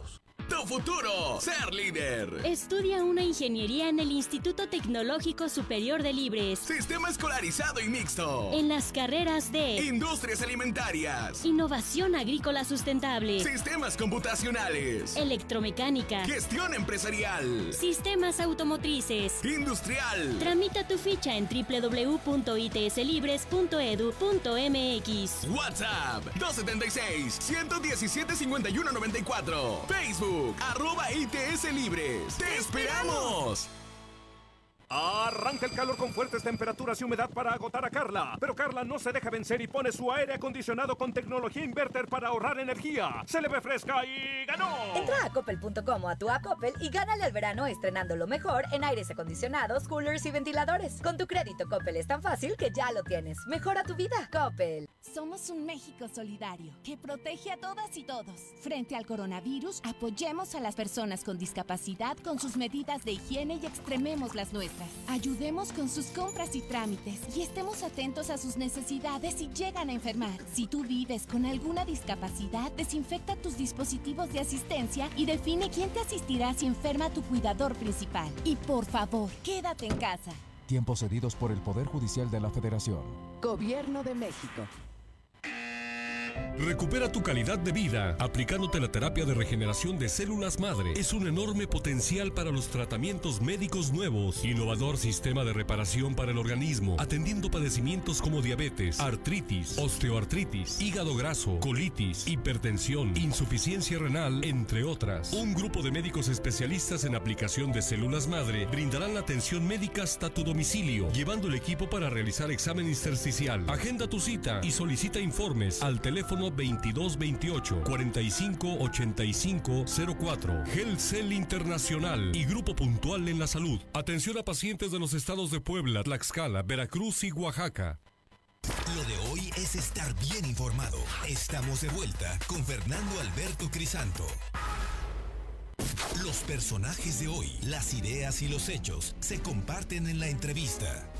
lados. Tu futuro, ser líder. Estudia una ingeniería en el Instituto Tecnológico Superior de Libres. Sistema escolarizado y mixto. En las carreras de Industrias Alimentarias. Innovación Agrícola Sustentable. Sistemas Computacionales. Electromecánica. Gestión Empresarial. Sistemas Automotrices. Industrial. Tramita tu ficha en www.itslibres.edu.mx. WhatsApp 276 117 5194. Facebook arroba ITS Libres. ¡Te esperamos! Arranca el calor con fuertes temperaturas y humedad para agotar a Carla. Pero Carla no se deja vencer y pone su aire acondicionado con tecnología inverter para ahorrar energía. Se le ve fresca y ganó. Entra a coppel.com o a tu a Coppel y gánale al verano estrenando lo mejor en aires acondicionados, coolers y ventiladores. Con tu crédito Coppel es tan fácil que ya lo tienes. Mejora tu vida. Coppel. Somos un México solidario que protege a todas y todos. Frente al coronavirus, apoyemos a las personas con discapacidad con sus medidas de higiene y extrememos las nuestras. Ayudemos con sus compras y trámites y estemos atentos a sus necesidades si llegan a enfermar. Si tú vives con alguna discapacidad, desinfecta tus dispositivos de asistencia y define quién te asistirá si enferma tu cuidador principal. Y por favor, quédate en casa. Tiempos cedidos por el Poder Judicial de la Federación. Gobierno de México. Recupera tu calidad de vida aplicándote la terapia de regeneración de células madre. Es un enorme potencial para los tratamientos médicos nuevos. Innovador sistema de reparación para el organismo, atendiendo padecimientos como diabetes, artritis, osteoartritis, hígado graso, colitis, hipertensión, insuficiencia renal, entre otras. Un grupo de médicos especialistas en aplicación de células madre brindarán la atención médica hasta tu domicilio, llevando el equipo para realizar examen intersticial. Agenda tu cita y solicita informes al teléfono 2228 45 85 04. Cell Internacional y Grupo Puntual en la Salud. Atención a pacientes de los estados de Puebla, Tlaxcala, Veracruz y Oaxaca. Lo de hoy es estar bien informado. Estamos de vuelta con Fernando Alberto Crisanto. Los personajes de hoy, las ideas y los hechos se comparten en la entrevista.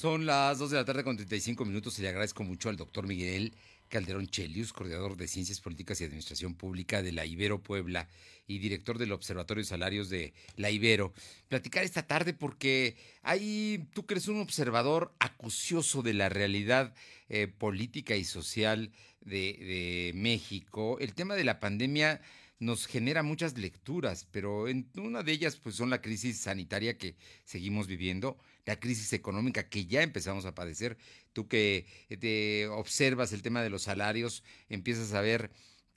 Son las 2 de la tarde con 35 minutos y le agradezco mucho al doctor Miguel Calderón Chelius, coordinador de Ciencias Políticas y Administración Pública de la Ibero Puebla y director del Observatorio de Salarios de la Ibero, platicar esta tarde porque hay, tú crees un observador acucioso de la realidad eh, política y social de México. El tema de la pandemia nos genera muchas lecturas, pero en una de ellas pues son la crisis sanitaria que seguimos viviendo, la crisis económica que ya empezamos a padecer. Tú que te observas el tema de los salarios, empiezas a ver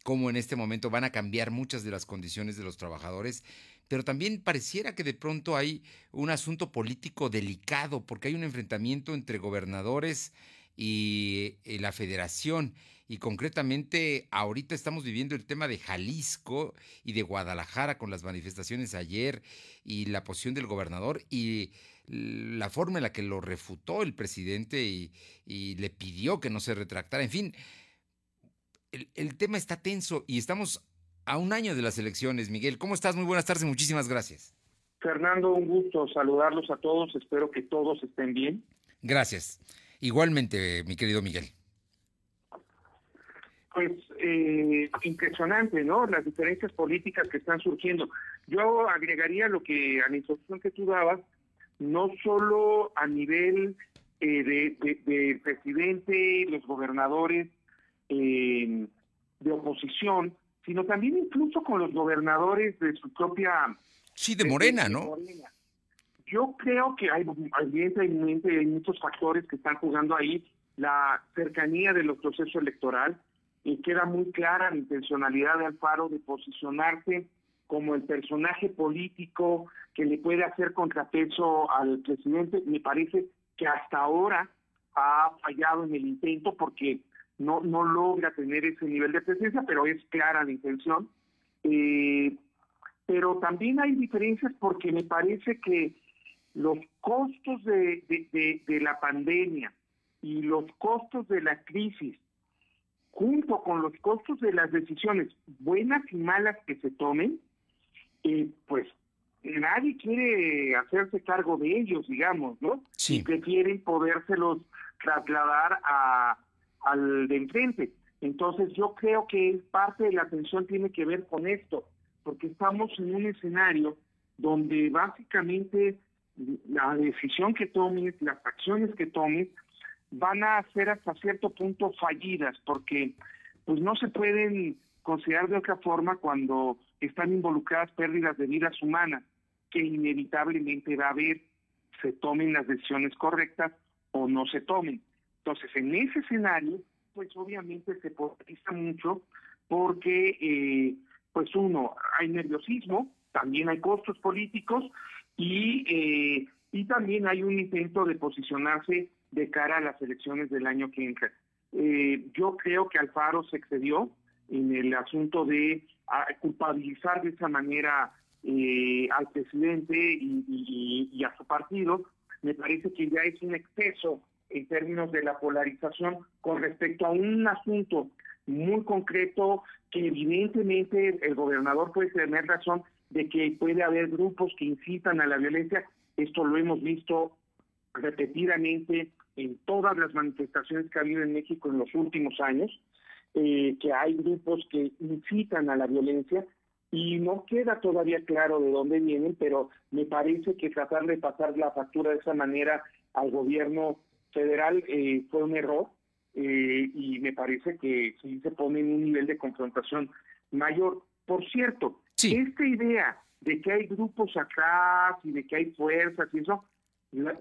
cómo en este momento van a cambiar muchas de las condiciones de los trabajadores, pero también pareciera que de pronto hay un asunto político delicado porque hay un enfrentamiento entre gobernadores y eh, la federación y concretamente ahorita estamos viviendo el tema de Jalisco y de Guadalajara con las manifestaciones ayer y la posición del gobernador y la forma en la que lo refutó el presidente y, y le pidió que no se retractara. En fin, el, el, tema está tenso y estamos a un año de las elecciones. Miguel, ¿cómo estás? Muy buenas tardes, muchísimas gracias. Fernando, un gusto saludarlos a todos. Espero que todos estén bien. Gracias. Igualmente, mi querido Miguel pues eh, impresionante, ¿no? Las diferencias políticas que están surgiendo. Yo agregaría lo que a la instrucción que tú dabas, no solo a nivel eh, de, de, presidente, los gobernadores eh, de oposición, sino también incluso con los gobernadores de su propia... Sí, de Morena, ¿no? Morena. Yo creo que hay, evidentemente, hay muchos factores que están jugando ahí. La cercanía de los procesos electorales, y queda muy clara la intencionalidad de Alfaro de posicionarse como el personaje político que le puede hacer contrapeso al presidente. Me parece que hasta ahora ha fallado en el intento porque no, no logra tener ese nivel de presencia, pero es clara la intención. Eh, pero también hay diferencias porque me parece que los costos de, de, de la pandemia y los costos de la crisis junto con los costos de las decisiones, buenas y malas que se tomen, eh, pues nadie quiere hacerse cargo de ellos, digamos, ¿no? Sí. Y prefieren podérselos trasladar a, al de enfrente. Entonces yo creo que parte de la atención tiene que ver con esto, porque estamos en un escenario donde básicamente la decisión que tomes, las acciones que tomes, van a ser hasta cierto punto fallidas porque pues no se pueden considerar de otra forma cuando están involucradas pérdidas de vidas humanas que inevitablemente va a haber se tomen las decisiones correctas o no se tomen. Entonces, en ese escenario, pues obviamente se polariza mucho porque, eh, pues uno, hay nerviosismo, también hay costos políticos y, eh, y también hay un intento de posicionarse de cara a las elecciones del año que entra. Eh, yo creo que Alfaro se excedió en el asunto de ah, culpabilizar de esa manera eh, al presidente y, a su partido. Me parece que ya es un exceso en términos de la polarización con respecto a un asunto muy concreto que evidentemente el gobernador puede tener razón de que puede haber grupos que incitan a la violencia. Esto lo hemos visto repetidamente en todas las manifestaciones que ha habido en México en los últimos años, eh, que hay grupos que incitan a la violencia y no queda todavía claro de dónde vienen, pero me parece que tratar de pasar la factura de esa manera al gobierno federal eh, fue un error eh, y me parece que sí se pone en un nivel de confrontación mayor. Por cierto, esta idea de que hay grupos acá y de que hay fuerzas y eso,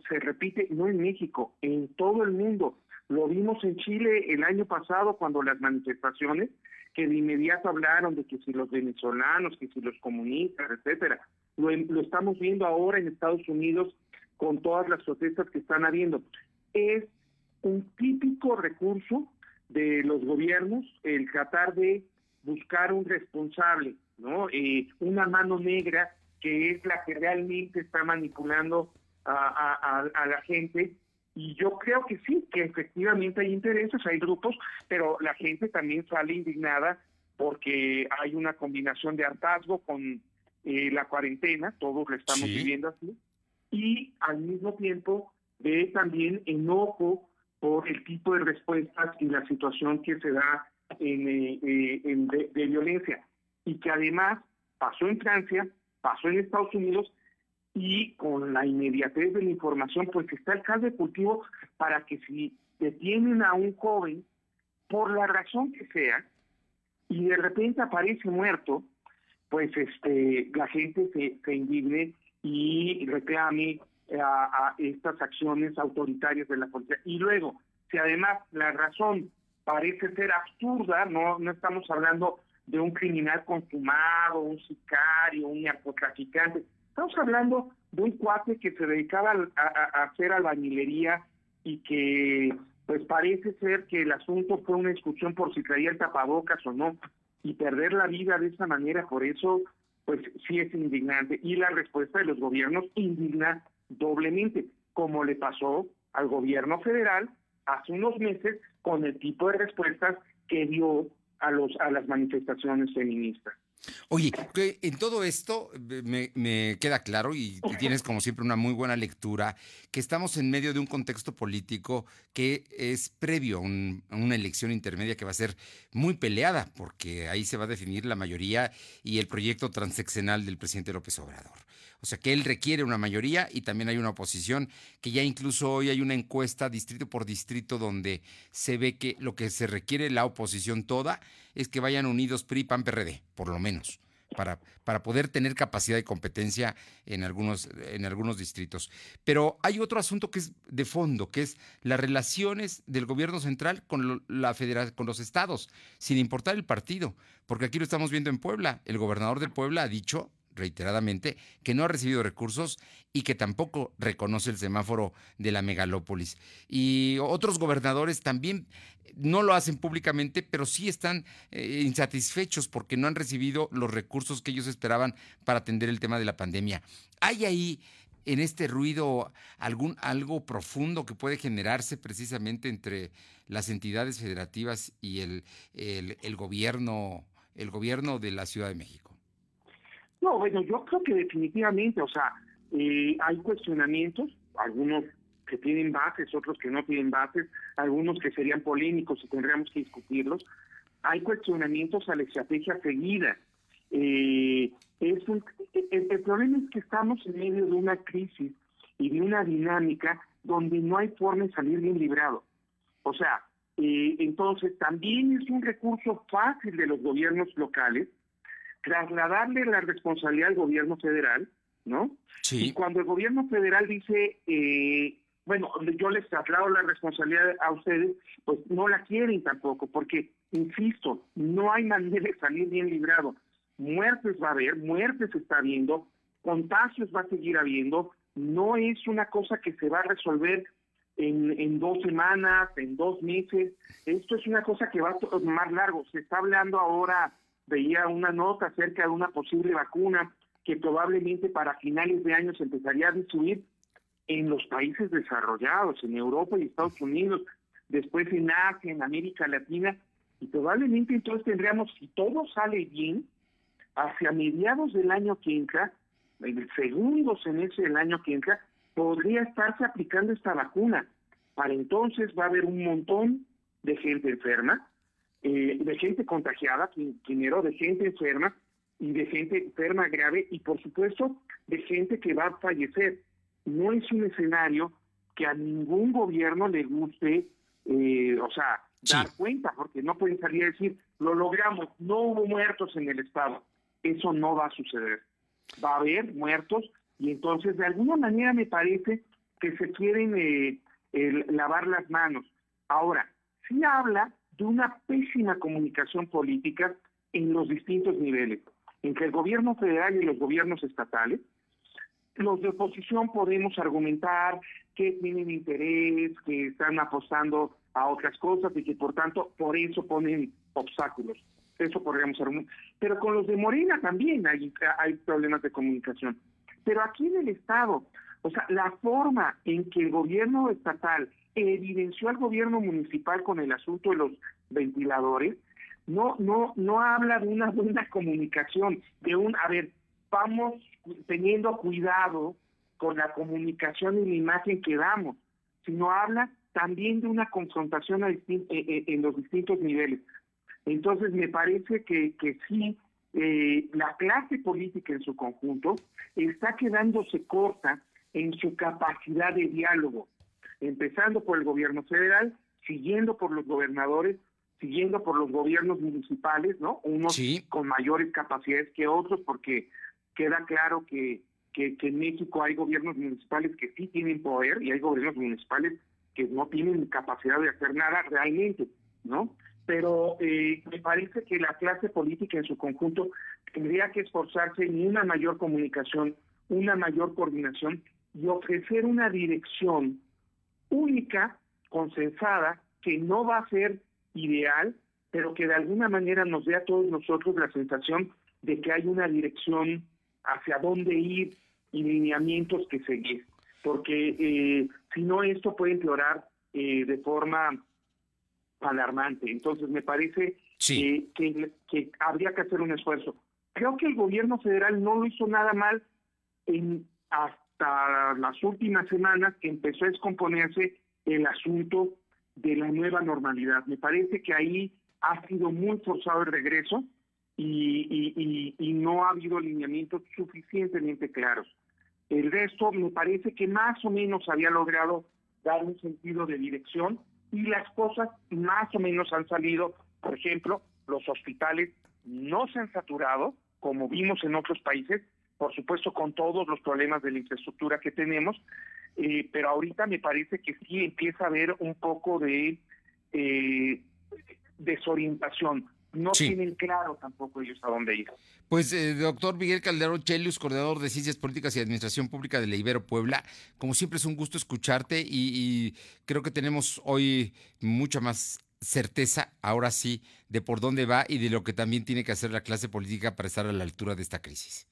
se repite no en México, en todo el mundo. Lo vimos en Chile el año pasado cuando las manifestaciones que de inmediato hablaron de que si los venezolanos, que si los comunistas, etcétera. Lo, lo estamos viendo ahora en Estados Unidos con todas las protestas que están habiendo. Es un típico recurso de los gobiernos el tratar de buscar un responsable, ¿no? Eh, una mano negra que es la que realmente está manipulando a, la gente. Y yo creo que sí, que efectivamente hay intereses, hay grupos, pero la gente también sale indignada porque hay una combinación de hartazgo con eh, la cuarentena, todos lo estamos viviendo así, y al mismo tiempo ve también enojo por el tipo de respuestas y la situación que se da en, eh, eh, de, violencia y que además pasó en Francia, pasó en Estados Unidos y con la inmediatez de la información, pues está el caldo de cultivo para que si detienen a un joven, por la razón que sea, y de repente aparece muerto, pues este la gente se, se indigne y reclame a, estas acciones autoritarias de la policía. Y luego, si además la razón parece ser absurda, no, no estamos hablando de un criminal consumado, un sicario, un narcotraficante, estamos hablando de un cuate que se dedicaba a, hacer albañilería y que pues parece ser que el asunto fue una discusión por si traía el tapabocas o no, y perder la vida de esa manera, por eso, pues sí es indignante. Y la respuesta de los gobiernos indigna doblemente, como le pasó al gobierno federal hace unos meses con el tipo de respuestas que dio a, los, a las manifestaciones feministas. Oye, en todo esto me, queda claro y, tienes como siempre una muy buena lectura, que estamos en medio de un contexto político que es previo a, una elección intermedia que va a ser muy peleada, porque ahí se va a definir la mayoría y el proyecto transeccional del presidente López Obrador. O sea que él requiere una mayoría y también hay una oposición, que ya incluso hoy hay una encuesta distrito por distrito donde se ve que lo que se requiere la oposición toda es que vayan unidos PRI, PAN, PRD, por lo menos. Para, para, poder tener capacidad de competencia en algunos, en algunos distritos. Pero hay otro asunto que es de fondo, que es las relaciones del gobierno central con, la federación, con los estados, sin importar el partido. Porque aquí lo estamos viendo en Puebla. El gobernador de Puebla ha dicho reiteradamente que no ha recibido recursos y que tampoco reconoce el semáforo de la megalópolis. Y otros gobernadores también no lo hacen públicamente, pero sí están eh, insatisfechos porque no han recibido los recursos que ellos esperaban para atender el tema de la pandemia. ¿Hay ahí en este ruido algún algo profundo que puede generarse precisamente entre las entidades federativas y el, el gobierno el gobierno de la Ciudad de México? No, bueno, yo creo que definitivamente, o sea, eh, hay cuestionamientos, algunos que tienen bases, otros que no tienen bases, algunos que serían polémicos y tendríamos que discutirlos. Hay cuestionamientos a la estrategia seguida. Eh, es un, el, problema es que estamos en medio de una crisis y de una dinámica donde no hay forma de salir bien librado. O sea, eh, entonces también es un recurso fácil de los gobiernos locales trasladarle la responsabilidad al gobierno federal, ¿no? Sí. Y cuando el gobierno federal dice, eh, bueno, yo les traslado la responsabilidad a ustedes, pues no la quieren tampoco, porque, insisto, no hay manera de salir bien librado. muertes va a haber, muertes está habiendo, contagios va a seguir habiendo, no es una cosa que se va a resolver en, en, dos semanas, en dos meses. Esto es una cosa que va más largo. Se está hablando ahora, veía una nota acerca de una posible vacuna que probablemente para finales de año empezaría a distribuir en los países desarrollados, en Europa y Estados Unidos, después en Asia, en América Latina, y probablemente entonces tendríamos, si todo sale bien, hacia mediados del año que entra, en el segundo semestre del año que entra, podría estarse aplicando esta vacuna. Para entonces va a haber un montón de gente enferma, eh, de gente contagiada, primero de gente enferma y de gente enferma grave y por supuesto de gente que va a fallecer. No es un escenario que a ningún gobierno le guste, eh, o sea, dar cuenta, porque no pueden salir a decir, lo logramos, no hubo muertos en el Estado. Eso no va a suceder. Va a haber muertos y entonces de alguna manera me parece que se quieren eh, lavar las manos. Ahora, sí habla de una pésima comunicación política en los distintos niveles, entre el gobierno federal y los gobiernos estatales. Los de oposición podemos argumentar que tienen interés, que están apostando a otras cosas y que por tanto por eso ponen obstáculos. Eso podríamos argumentar. Pero con los de Morena también hay, hay problemas de comunicación. Pero aquí en el Estado, o sea, la forma en que el gobierno estatal evidenció al gobierno municipal con el asunto de los ventiladores, no, no, no habla de una buena comunicación, de un, a ver, vamos teniendo cuidado con la comunicación y la imagen que damos, sino habla también de una confrontación eh, eh, en los distintos niveles. Entonces me parece que, que sí, eh, la clase política en su conjunto está quedándose corta en su capacidad de diálogo, empezando por el gobierno federal, siguiendo por los gobernadores, siguiendo por los gobiernos municipales, ¿no? Unos con mayores capacidades que otros, porque queda claro que, que, en México hay gobiernos municipales que sí tienen poder y hay gobiernos municipales que no tienen capacidad de hacer nada realmente, ¿no? pero eh, me parece que la clase política en su conjunto tendría que esforzarse en una mayor comunicación, una mayor coordinación y ofrecer una dirección única, consensada, que no va a ser ideal, pero que de alguna manera nos dé a todos nosotros la sensación de que hay una dirección hacia dónde ir y lineamientos que seguir. Porque eh, si no, esto puede empeorar eh, de forma alarmante. Entonces, me parece que, que, habría que hacer un esfuerzo. Creo que el gobierno federal no lo hizo nada mal en hasta las últimas semanas que empezó a descomponerse el asunto de la nueva normalidad. Me parece que ahí ha sido muy forzado el regreso y, y, y no ha habido lineamientos suficientemente claros. El resto me parece que más o menos había logrado dar un sentido de dirección y las cosas más o menos han salido. Por ejemplo, los hospitales no se han saturado, como vimos en otros países, por supuesto con todos los problemas de la infraestructura que tenemos, eh, pero ahorita me parece que sí empieza a haber un poco de eh, desorientación no tienen claro tampoco ellos a dónde ir. Pues, eh, doctor Miguel Calderón Chelius, coordinador de Ciencias Políticas y Administración Pública de la Ibero Puebla, como siempre es un gusto escucharte y, creo que tenemos hoy mucha más certeza, ahora sí, de por dónde va y de lo que también tiene que hacer la clase política para estar a la altura de esta crisis.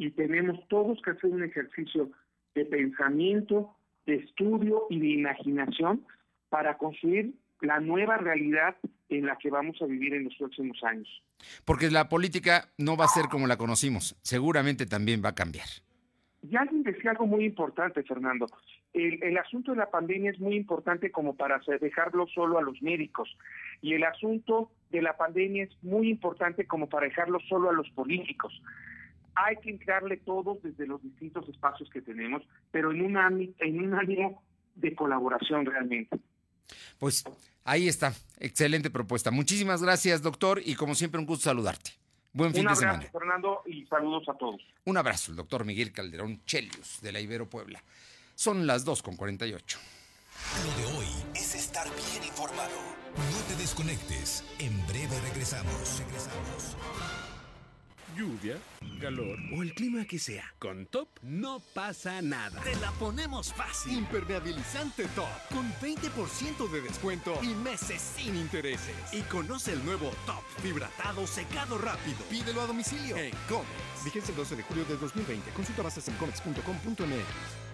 Y tenemos todos que hacer un ejercicio de pensamiento, de estudio y de imaginación para construir la nueva realidad en la que vamos a vivir en los próximos años. Porque la política no va a ser como la conocimos, seguramente también va a cambiar. Y alguien decía algo muy importante, Fernando. El, asunto de la pandemia es muy importante como para dejarlo solo a los médicos. Y el asunto de la pandemia es muy importante como para dejarlo solo a los políticos. Hay que entrarle todos desde los distintos espacios que tenemos, pero en un, en un ánimo de colaboración realmente. Pues ahí está, excelente propuesta. Muchísimas gracias, doctor, y como siempre un gusto saludarte. Buen fin de semana. Un abrazo, Fernando, y saludos a todos. Un abrazo, el doctor Miguel Calderón Chelius, de la Ibero Puebla. Son las 2.48. Lo de hoy es estar bien informado. No te desconectes. En breve regresamos. Regresamos. Lluvia, calor o el clima que sea. Con Top no pasa nada. Te la ponemos fácil. Impermeabilizante Top con 20% de descuento y meses sin intereses. Y conoce el nuevo Top fibratado secado rápido. Pídelo a domicilio en Comex. Vigencia el 12 de julio de 2020. Consulta bases en comex.com.mx.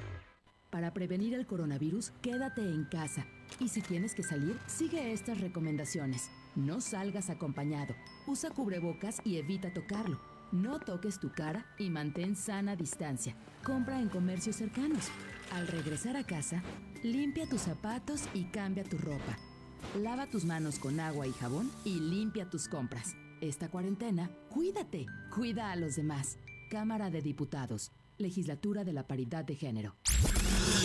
Para prevenir el coronavirus, quédate en casa. Y si tienes que salir, sigue estas recomendaciones. No salgas acompañado. Usa cubrebocas y evita tocarlo. No toques tu cara y mantén sana distancia. Compra en comercios cercanos. Al regresar a casa, limpia tus zapatos y cambia tu ropa. Lava tus manos con agua y jabón y limpia tus compras. Esta cuarentena, cuídate, cuida a los demás. Cámara de Diputados, Legislatura de la Paridad de Género.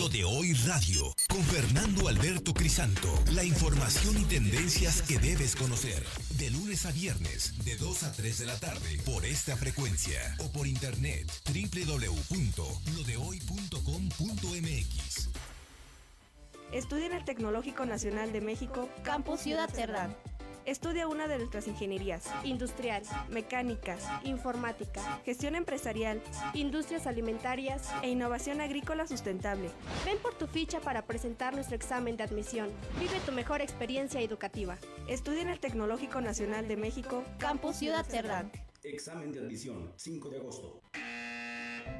Lo de hoy radio, con Fernando Alberto Crisanto. La información y tendencias que debes conocer. De lunes a viernes, de 2 a 3 de la tarde, por esta frecuencia. O por internet, www.lodehoy.com.mx. Estudia en el Tecnológico Nacional de México, Campus Ciudad Cerdán. Estudia una de nuestras ingenierías, industrial, mecánicas, informática, gestión empresarial, industrias alimentarias e innovación agrícola sustentable. Ven por tu ficha para presentar nuestro examen de admisión. Vive tu mejor experiencia educativa. Estudia en el Tecnológico Nacional de México, Campus Ciudad Cerdán. Examen de admisión, 5 de agosto.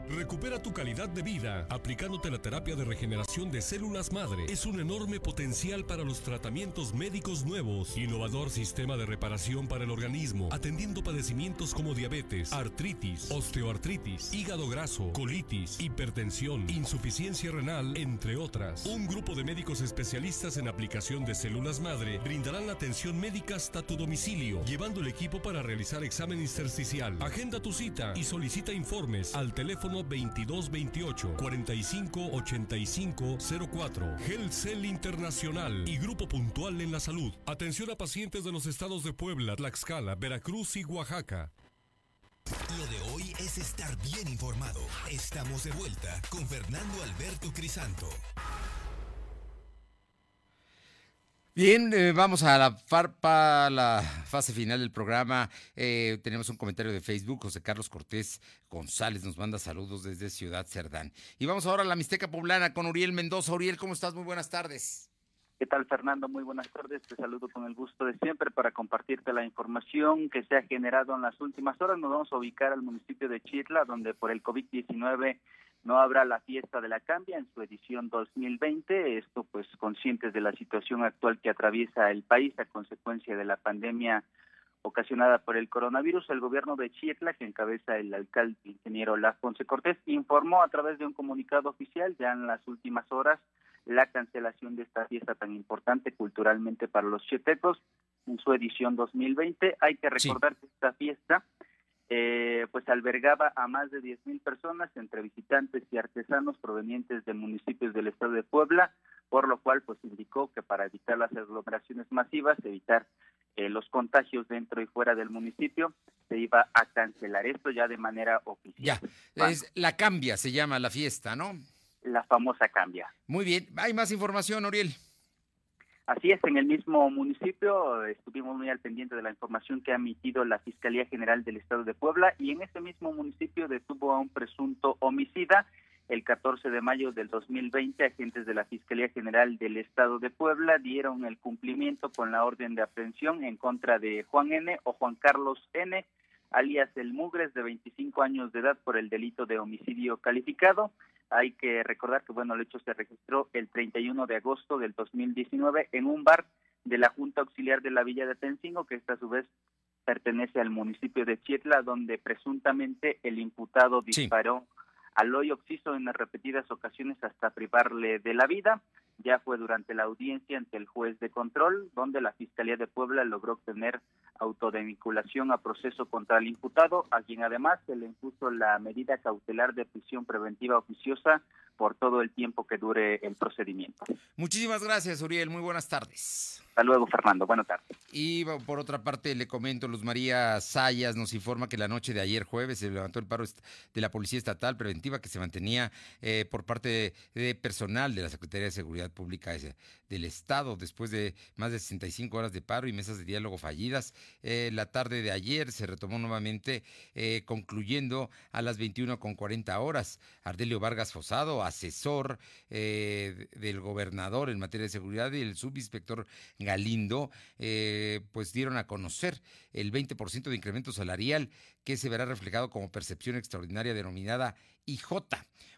Recupera tu calidad de vida aplicándote la terapia de regeneración de células madre. Es un enorme potencial para los tratamientos médicos nuevos. Innovador sistema de reparación para el organismo, atendiendo padecimientos como diabetes, artritis, osteoartritis, hígado graso, colitis, hipertensión, insuficiencia renal, entre otras. Un grupo de médicos especialistas en aplicación de células madre brindarán la atención médica hasta tu domicilio, llevando el equipo para realizar examen intersticial. Agenda tu cita y solicita informes al teléfono 2228 45 85 04. Cell Internacional y Grupo Puntual en la Salud. Atención a pacientes de los estados de Puebla, Tlaxcala, Veracruz y Oaxaca. Lo de hoy es estar bien informado. Estamos de vuelta con Fernando Alberto Crisanto. Bien, eh, vamos a la farpa, la fase final del programa. Eh, tenemos un comentario de Facebook. José Carlos Cortés González nos manda saludos desde Ciudad Cerdán. Y vamos ahora a la Mixteca Poblana con Uriel Mendoza. Uriel, ¿cómo estás? Muy buenas tardes. ¿Qué tal, Fernando? Muy buenas tardes. Te saludo con el gusto de siempre para compartirte la información que se ha generado en las últimas horas. Nos vamos a ubicar al municipio de Chitla, donde por el COVID-19 no habrá la fiesta de la cambia en su edición 2020. Esto pues conscientes de la situación actual que atraviesa el país a consecuencia de la pandemia ocasionada por el coronavirus. El gobierno de Chietla, que encabeza el alcalde ingeniero Lafonse Cortés, informó a través de un comunicado oficial ya en las últimas horas la cancelación de esta fiesta tan importante culturalmente para los chietecos en su edición 2020. Hay que recordar que esta fiesta eh, pues albergaba a más de 10.000 personas entre visitantes y artesanos provenientes de municipios del estado de Puebla, por lo cual pues indicó que para evitar las aglomeraciones masivas, evitar eh, los contagios dentro y fuera del municipio, se iba a cancelar esto ya de manera oficial. Ya, es la cambia, se llama la fiesta, ¿no? La famosa cambia. Muy bien, hay más información, Oriel. Así es, en el mismo municipio estuvimos muy al pendiente de la información que ha emitido la Fiscalía General del Estado de Puebla y en ese mismo municipio detuvo a un presunto homicida. El 14 de mayo del 2020, agentes de la Fiscalía General del Estado de Puebla dieron el cumplimiento con la orden de aprehensión en contra de Juan N. o Juan Carlos N., alias El Mugres, de 25 años de edad, por el delito de homicidio calificado. Hay que recordar que bueno, el hecho se registró el 31 de agosto del 2019 en un bar de la Junta Auxiliar de la Villa de Tencingo, que esta a su vez pertenece al municipio de Chietla, donde presuntamente el imputado disparó al hoyo oxiso en repetidas ocasiones hasta privarle de la vida. Ya fue durante la audiencia ante el juez de control, donde la Fiscalía de Puebla logró obtener autodevinculación a proceso contra el imputado, a quien además se le impuso la medida cautelar de prisión preventiva oficiosa por todo el tiempo que dure el procedimiento. Muchísimas gracias, Uriel. Muy buenas tardes. Hasta luego, Fernando. Buenas tardes. Y por otra parte, le comento, Luz María Sayas nos informa que la noche de ayer jueves se levantó el paro de la Policía Estatal Preventiva que se mantenía eh, por parte de, personal de la Secretaría de Seguridad Pública del Estado después de más de 65 horas de paro y mesas de diálogo fallidas. Eh, la tarde de ayer se retomó nuevamente, eh, concluyendo a las 21 con 40 horas. Ardelio Vargas Fosado, asesor del gobernador en materia de seguridad y el subinspector Galindo, eh, pues dieron a conocer el 20% de incremento salarial que se verá reflejado como percepción extraordinaria denominada IJ,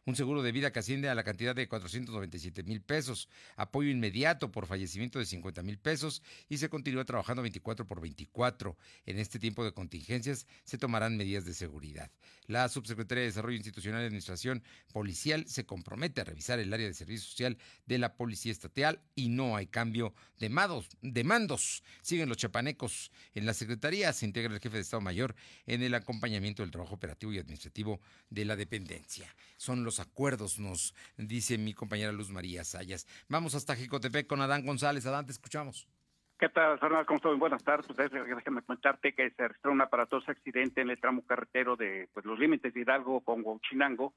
un seguro de vida que asciende a la cantidad de 497 mil pesos, apoyo inmediato por fallecimiento de 50 mil pesos y se continúa trabajando 24 por 24. En este tiempo de contingencias se tomarán medidas de seguridad. La subsecretaria de Desarrollo Institucional y Administración Policial se compromete a revisar el área de servicio social de la Policía Estatal y no hay cambio de, de mandos. Siguen los chapanecos. En la Secretaría se integra el jefe de Estado Mayor en el acompañamiento del trabajo operativo y administrativo de la dependencia. Son los acuerdos, nos dice mi compañera Luz María Sayas. Vamos hasta Jicotepec con Adán González. Adán, te escuchamos. ¿Qué tal, Fernando? ¿Cómo estás? Buenas tardes. Pues, déjame comentarte que se registró un aparatoso accidente en el tramo carretero de pues, los límites de Hidalgo con Huachinango,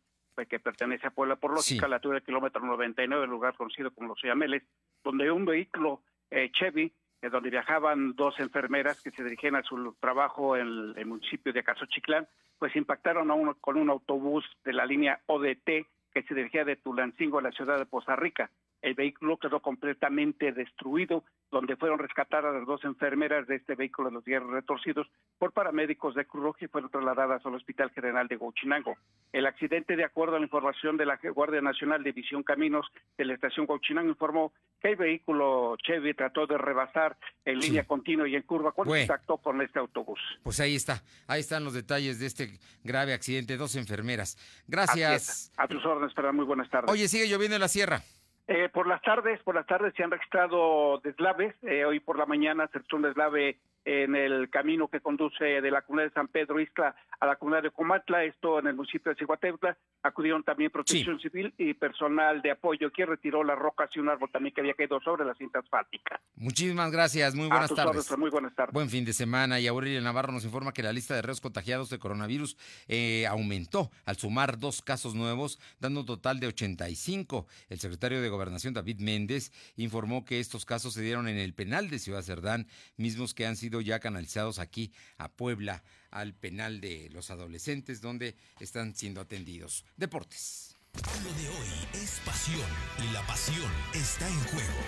que pertenece a Puebla por lógica, la altura del kilómetro 99, el lugar conocido como Los Siameles, donde un vehículo eh, Chevy donde viajaban dos enfermeras que se dirigían a su trabajo en el, municipio de Chiclán, pues impactaron a uno con un autobús de la línea ODT que se dirigía de Tulancingo a la ciudad de Poza Rica. El vehículo quedó completamente destruido, donde fueron rescatadas las dos enfermeras de este vehículo de los hierros retorcidos por paramédicos de Cruz Roja y fueron trasladadas al Hospital General de Gauchinango. El accidente, de acuerdo a la información de la Guardia Nacional de Visión Caminos de la estación Gauchinango, informó que el vehículo Chevy trató de rebasar en línea continua y en curva cuando contactó con este autobús. Pues ahí está, ahí están los detalles de este grave accidente, dos enfermeras. Gracias. A tus órdenes, para muy buenas tardes. Oye, sigue lloviendo en la sierra. Eh, por las tardes, por las tardes se han registrado deslaves. Eh, hoy por la mañana se registró un deslave en el camino que conduce de la comunidad de San Pedro Isla a la comunidad de Comatla, esto en el municipio de Ciguatepla. Acudieron también Protección Civil y personal de apoyo que retiró las rocas y un árbol también que había caído sobre la cinta asfáltica. Muchísimas gracias, muy buenas tardes. muy buenas tardes. Buen fin de semana y Aurelio Navarro nos informa que la lista de reos contagiados de coronavirus eh, aumentó al sumar dos casos nuevos, dando un total de 85. El secretario de Gobernación, David Méndez, informó que estos casos se dieron en el penal de Ciudad Cerdán, mismos que han sido ya canalizados aquí a Puebla, al penal de los adolescentes, donde están siendo atendidos. Deportes. Lo de hoy es pasión y la pasión está en juego.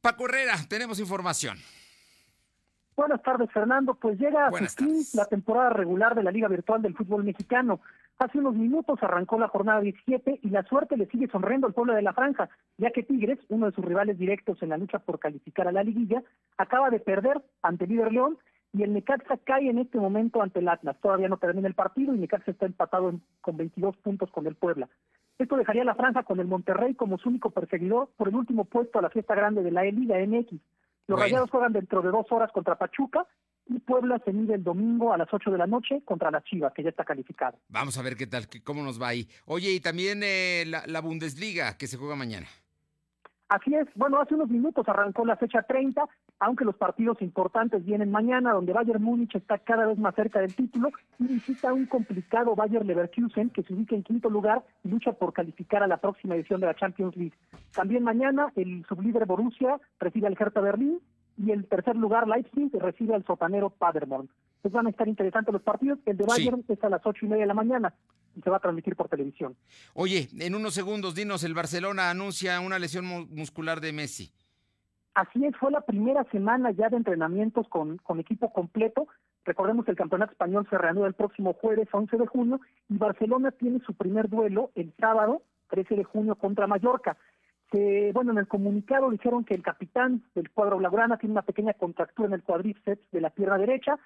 Paco Herrera, tenemos información. Buenas tardes, Fernando. Pues llega a su fin la temporada regular de la Liga Virtual del Fútbol Mexicano. Hace unos minutos arrancó la jornada 17 y la suerte le sigue sonriendo al pueblo de la Franja, ya que Tigres, uno de sus rivales directos en la lucha por calificar a la liguilla, acaba de perder ante líder León y el Necaxa cae en este momento ante el Atlas. Todavía no termina el partido y Necaxa está empatado con 22 puntos con el Puebla. Esto dejaría a la Franja con el Monterrey como su único perseguidor por el último puesto a la fiesta grande de la E-Liga MX. Los Rayados juegan dentro de dos horas contra Pachuca y Puebla se mide el domingo a las 8 de la noche contra la Chivas, que ya está calificada. Vamos a ver qué tal, cómo nos va ahí. Oye, y también eh, la, Bundesliga, que se juega mañana. Así es, bueno, hace unos minutos arrancó la fecha 30, aunque los partidos importantes vienen mañana, donde Bayern Múnich está cada vez más cerca del título y visita un complicado Bayern Leverkusen que se ubica en quinto lugar y lucha por calificar a la próxima edición de la Champions League. También mañana el sublíder Borussia recibe al Hertha Berlín y el tercer lugar Leipzig recibe al sotanero Paderborn. Pues van a estar interesantes los partidos. El de Bayern es a las ocho y media de la mañana y se va a transmitir por televisión. Oye, en unos segundos, dinos, el Barcelona anuncia una lesión muscular de Messi. Así es, fue la primera semana ya de entrenamientos con, con equipo completo. Recordemos que el campeonato español se reanuda el próximo jueves 11 de junio y Barcelona tiene su primer duelo el sábado 13 de junio contra Mallorca que, bueno, en el comunicado dijeron que el capitán del cuadro blaugrana tiene una pequeña contractura en el cuádriceps de la pierna derecha,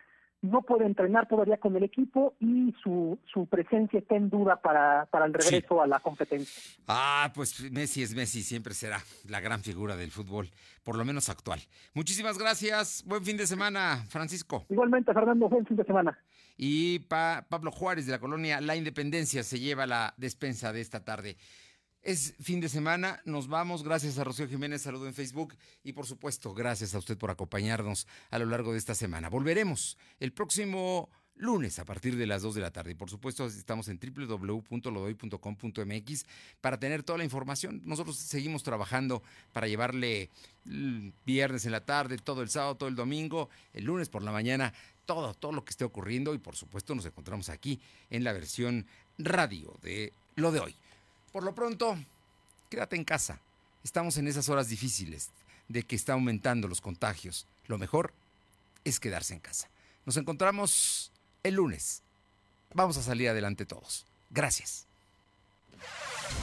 no puede entrenar todavía con el equipo y su, su presencia está en duda para, para el regreso a la competencia. Ah, pues Messi es Messi, siempre será la gran figura del fútbol, por lo menos actual. Muchísimas gracias, buen fin de semana, Francisco. Igualmente, Fernando, buen fin de semana. Y Pablo Juárez de la colonia La Independencia se lleva la despensa de esta tarde. Es fin de semana, nos vamos. Gracias a Rocío Jiménez, saludo en Facebook y por supuesto, gracias a usted por acompañarnos a lo largo de esta semana. Volveremos el próximo lunes a partir de las 2 de la tarde. Y por supuesto, estamos en www.lodoy.com.mx para tener toda la información. Nosotros seguimos trabajando para llevarle viernes en la tarde, todo el sábado, todo el domingo, el lunes por la mañana, todo, todo lo que esté ocurriendo. Y por supuesto, nos encontramos aquí en la versión radio de lo de hoy. Por lo pronto, quédate en casa. Estamos en esas horas difíciles de que está aumentando los contagios. Lo mejor es quedarse en casa. Nos encontramos el lunes. Vamos a salir adelante todos. Gracias.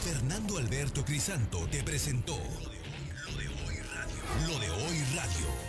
Fernando Alberto Crisanto te presentó Lo de Hoy Radio. Lo de Hoy Radio.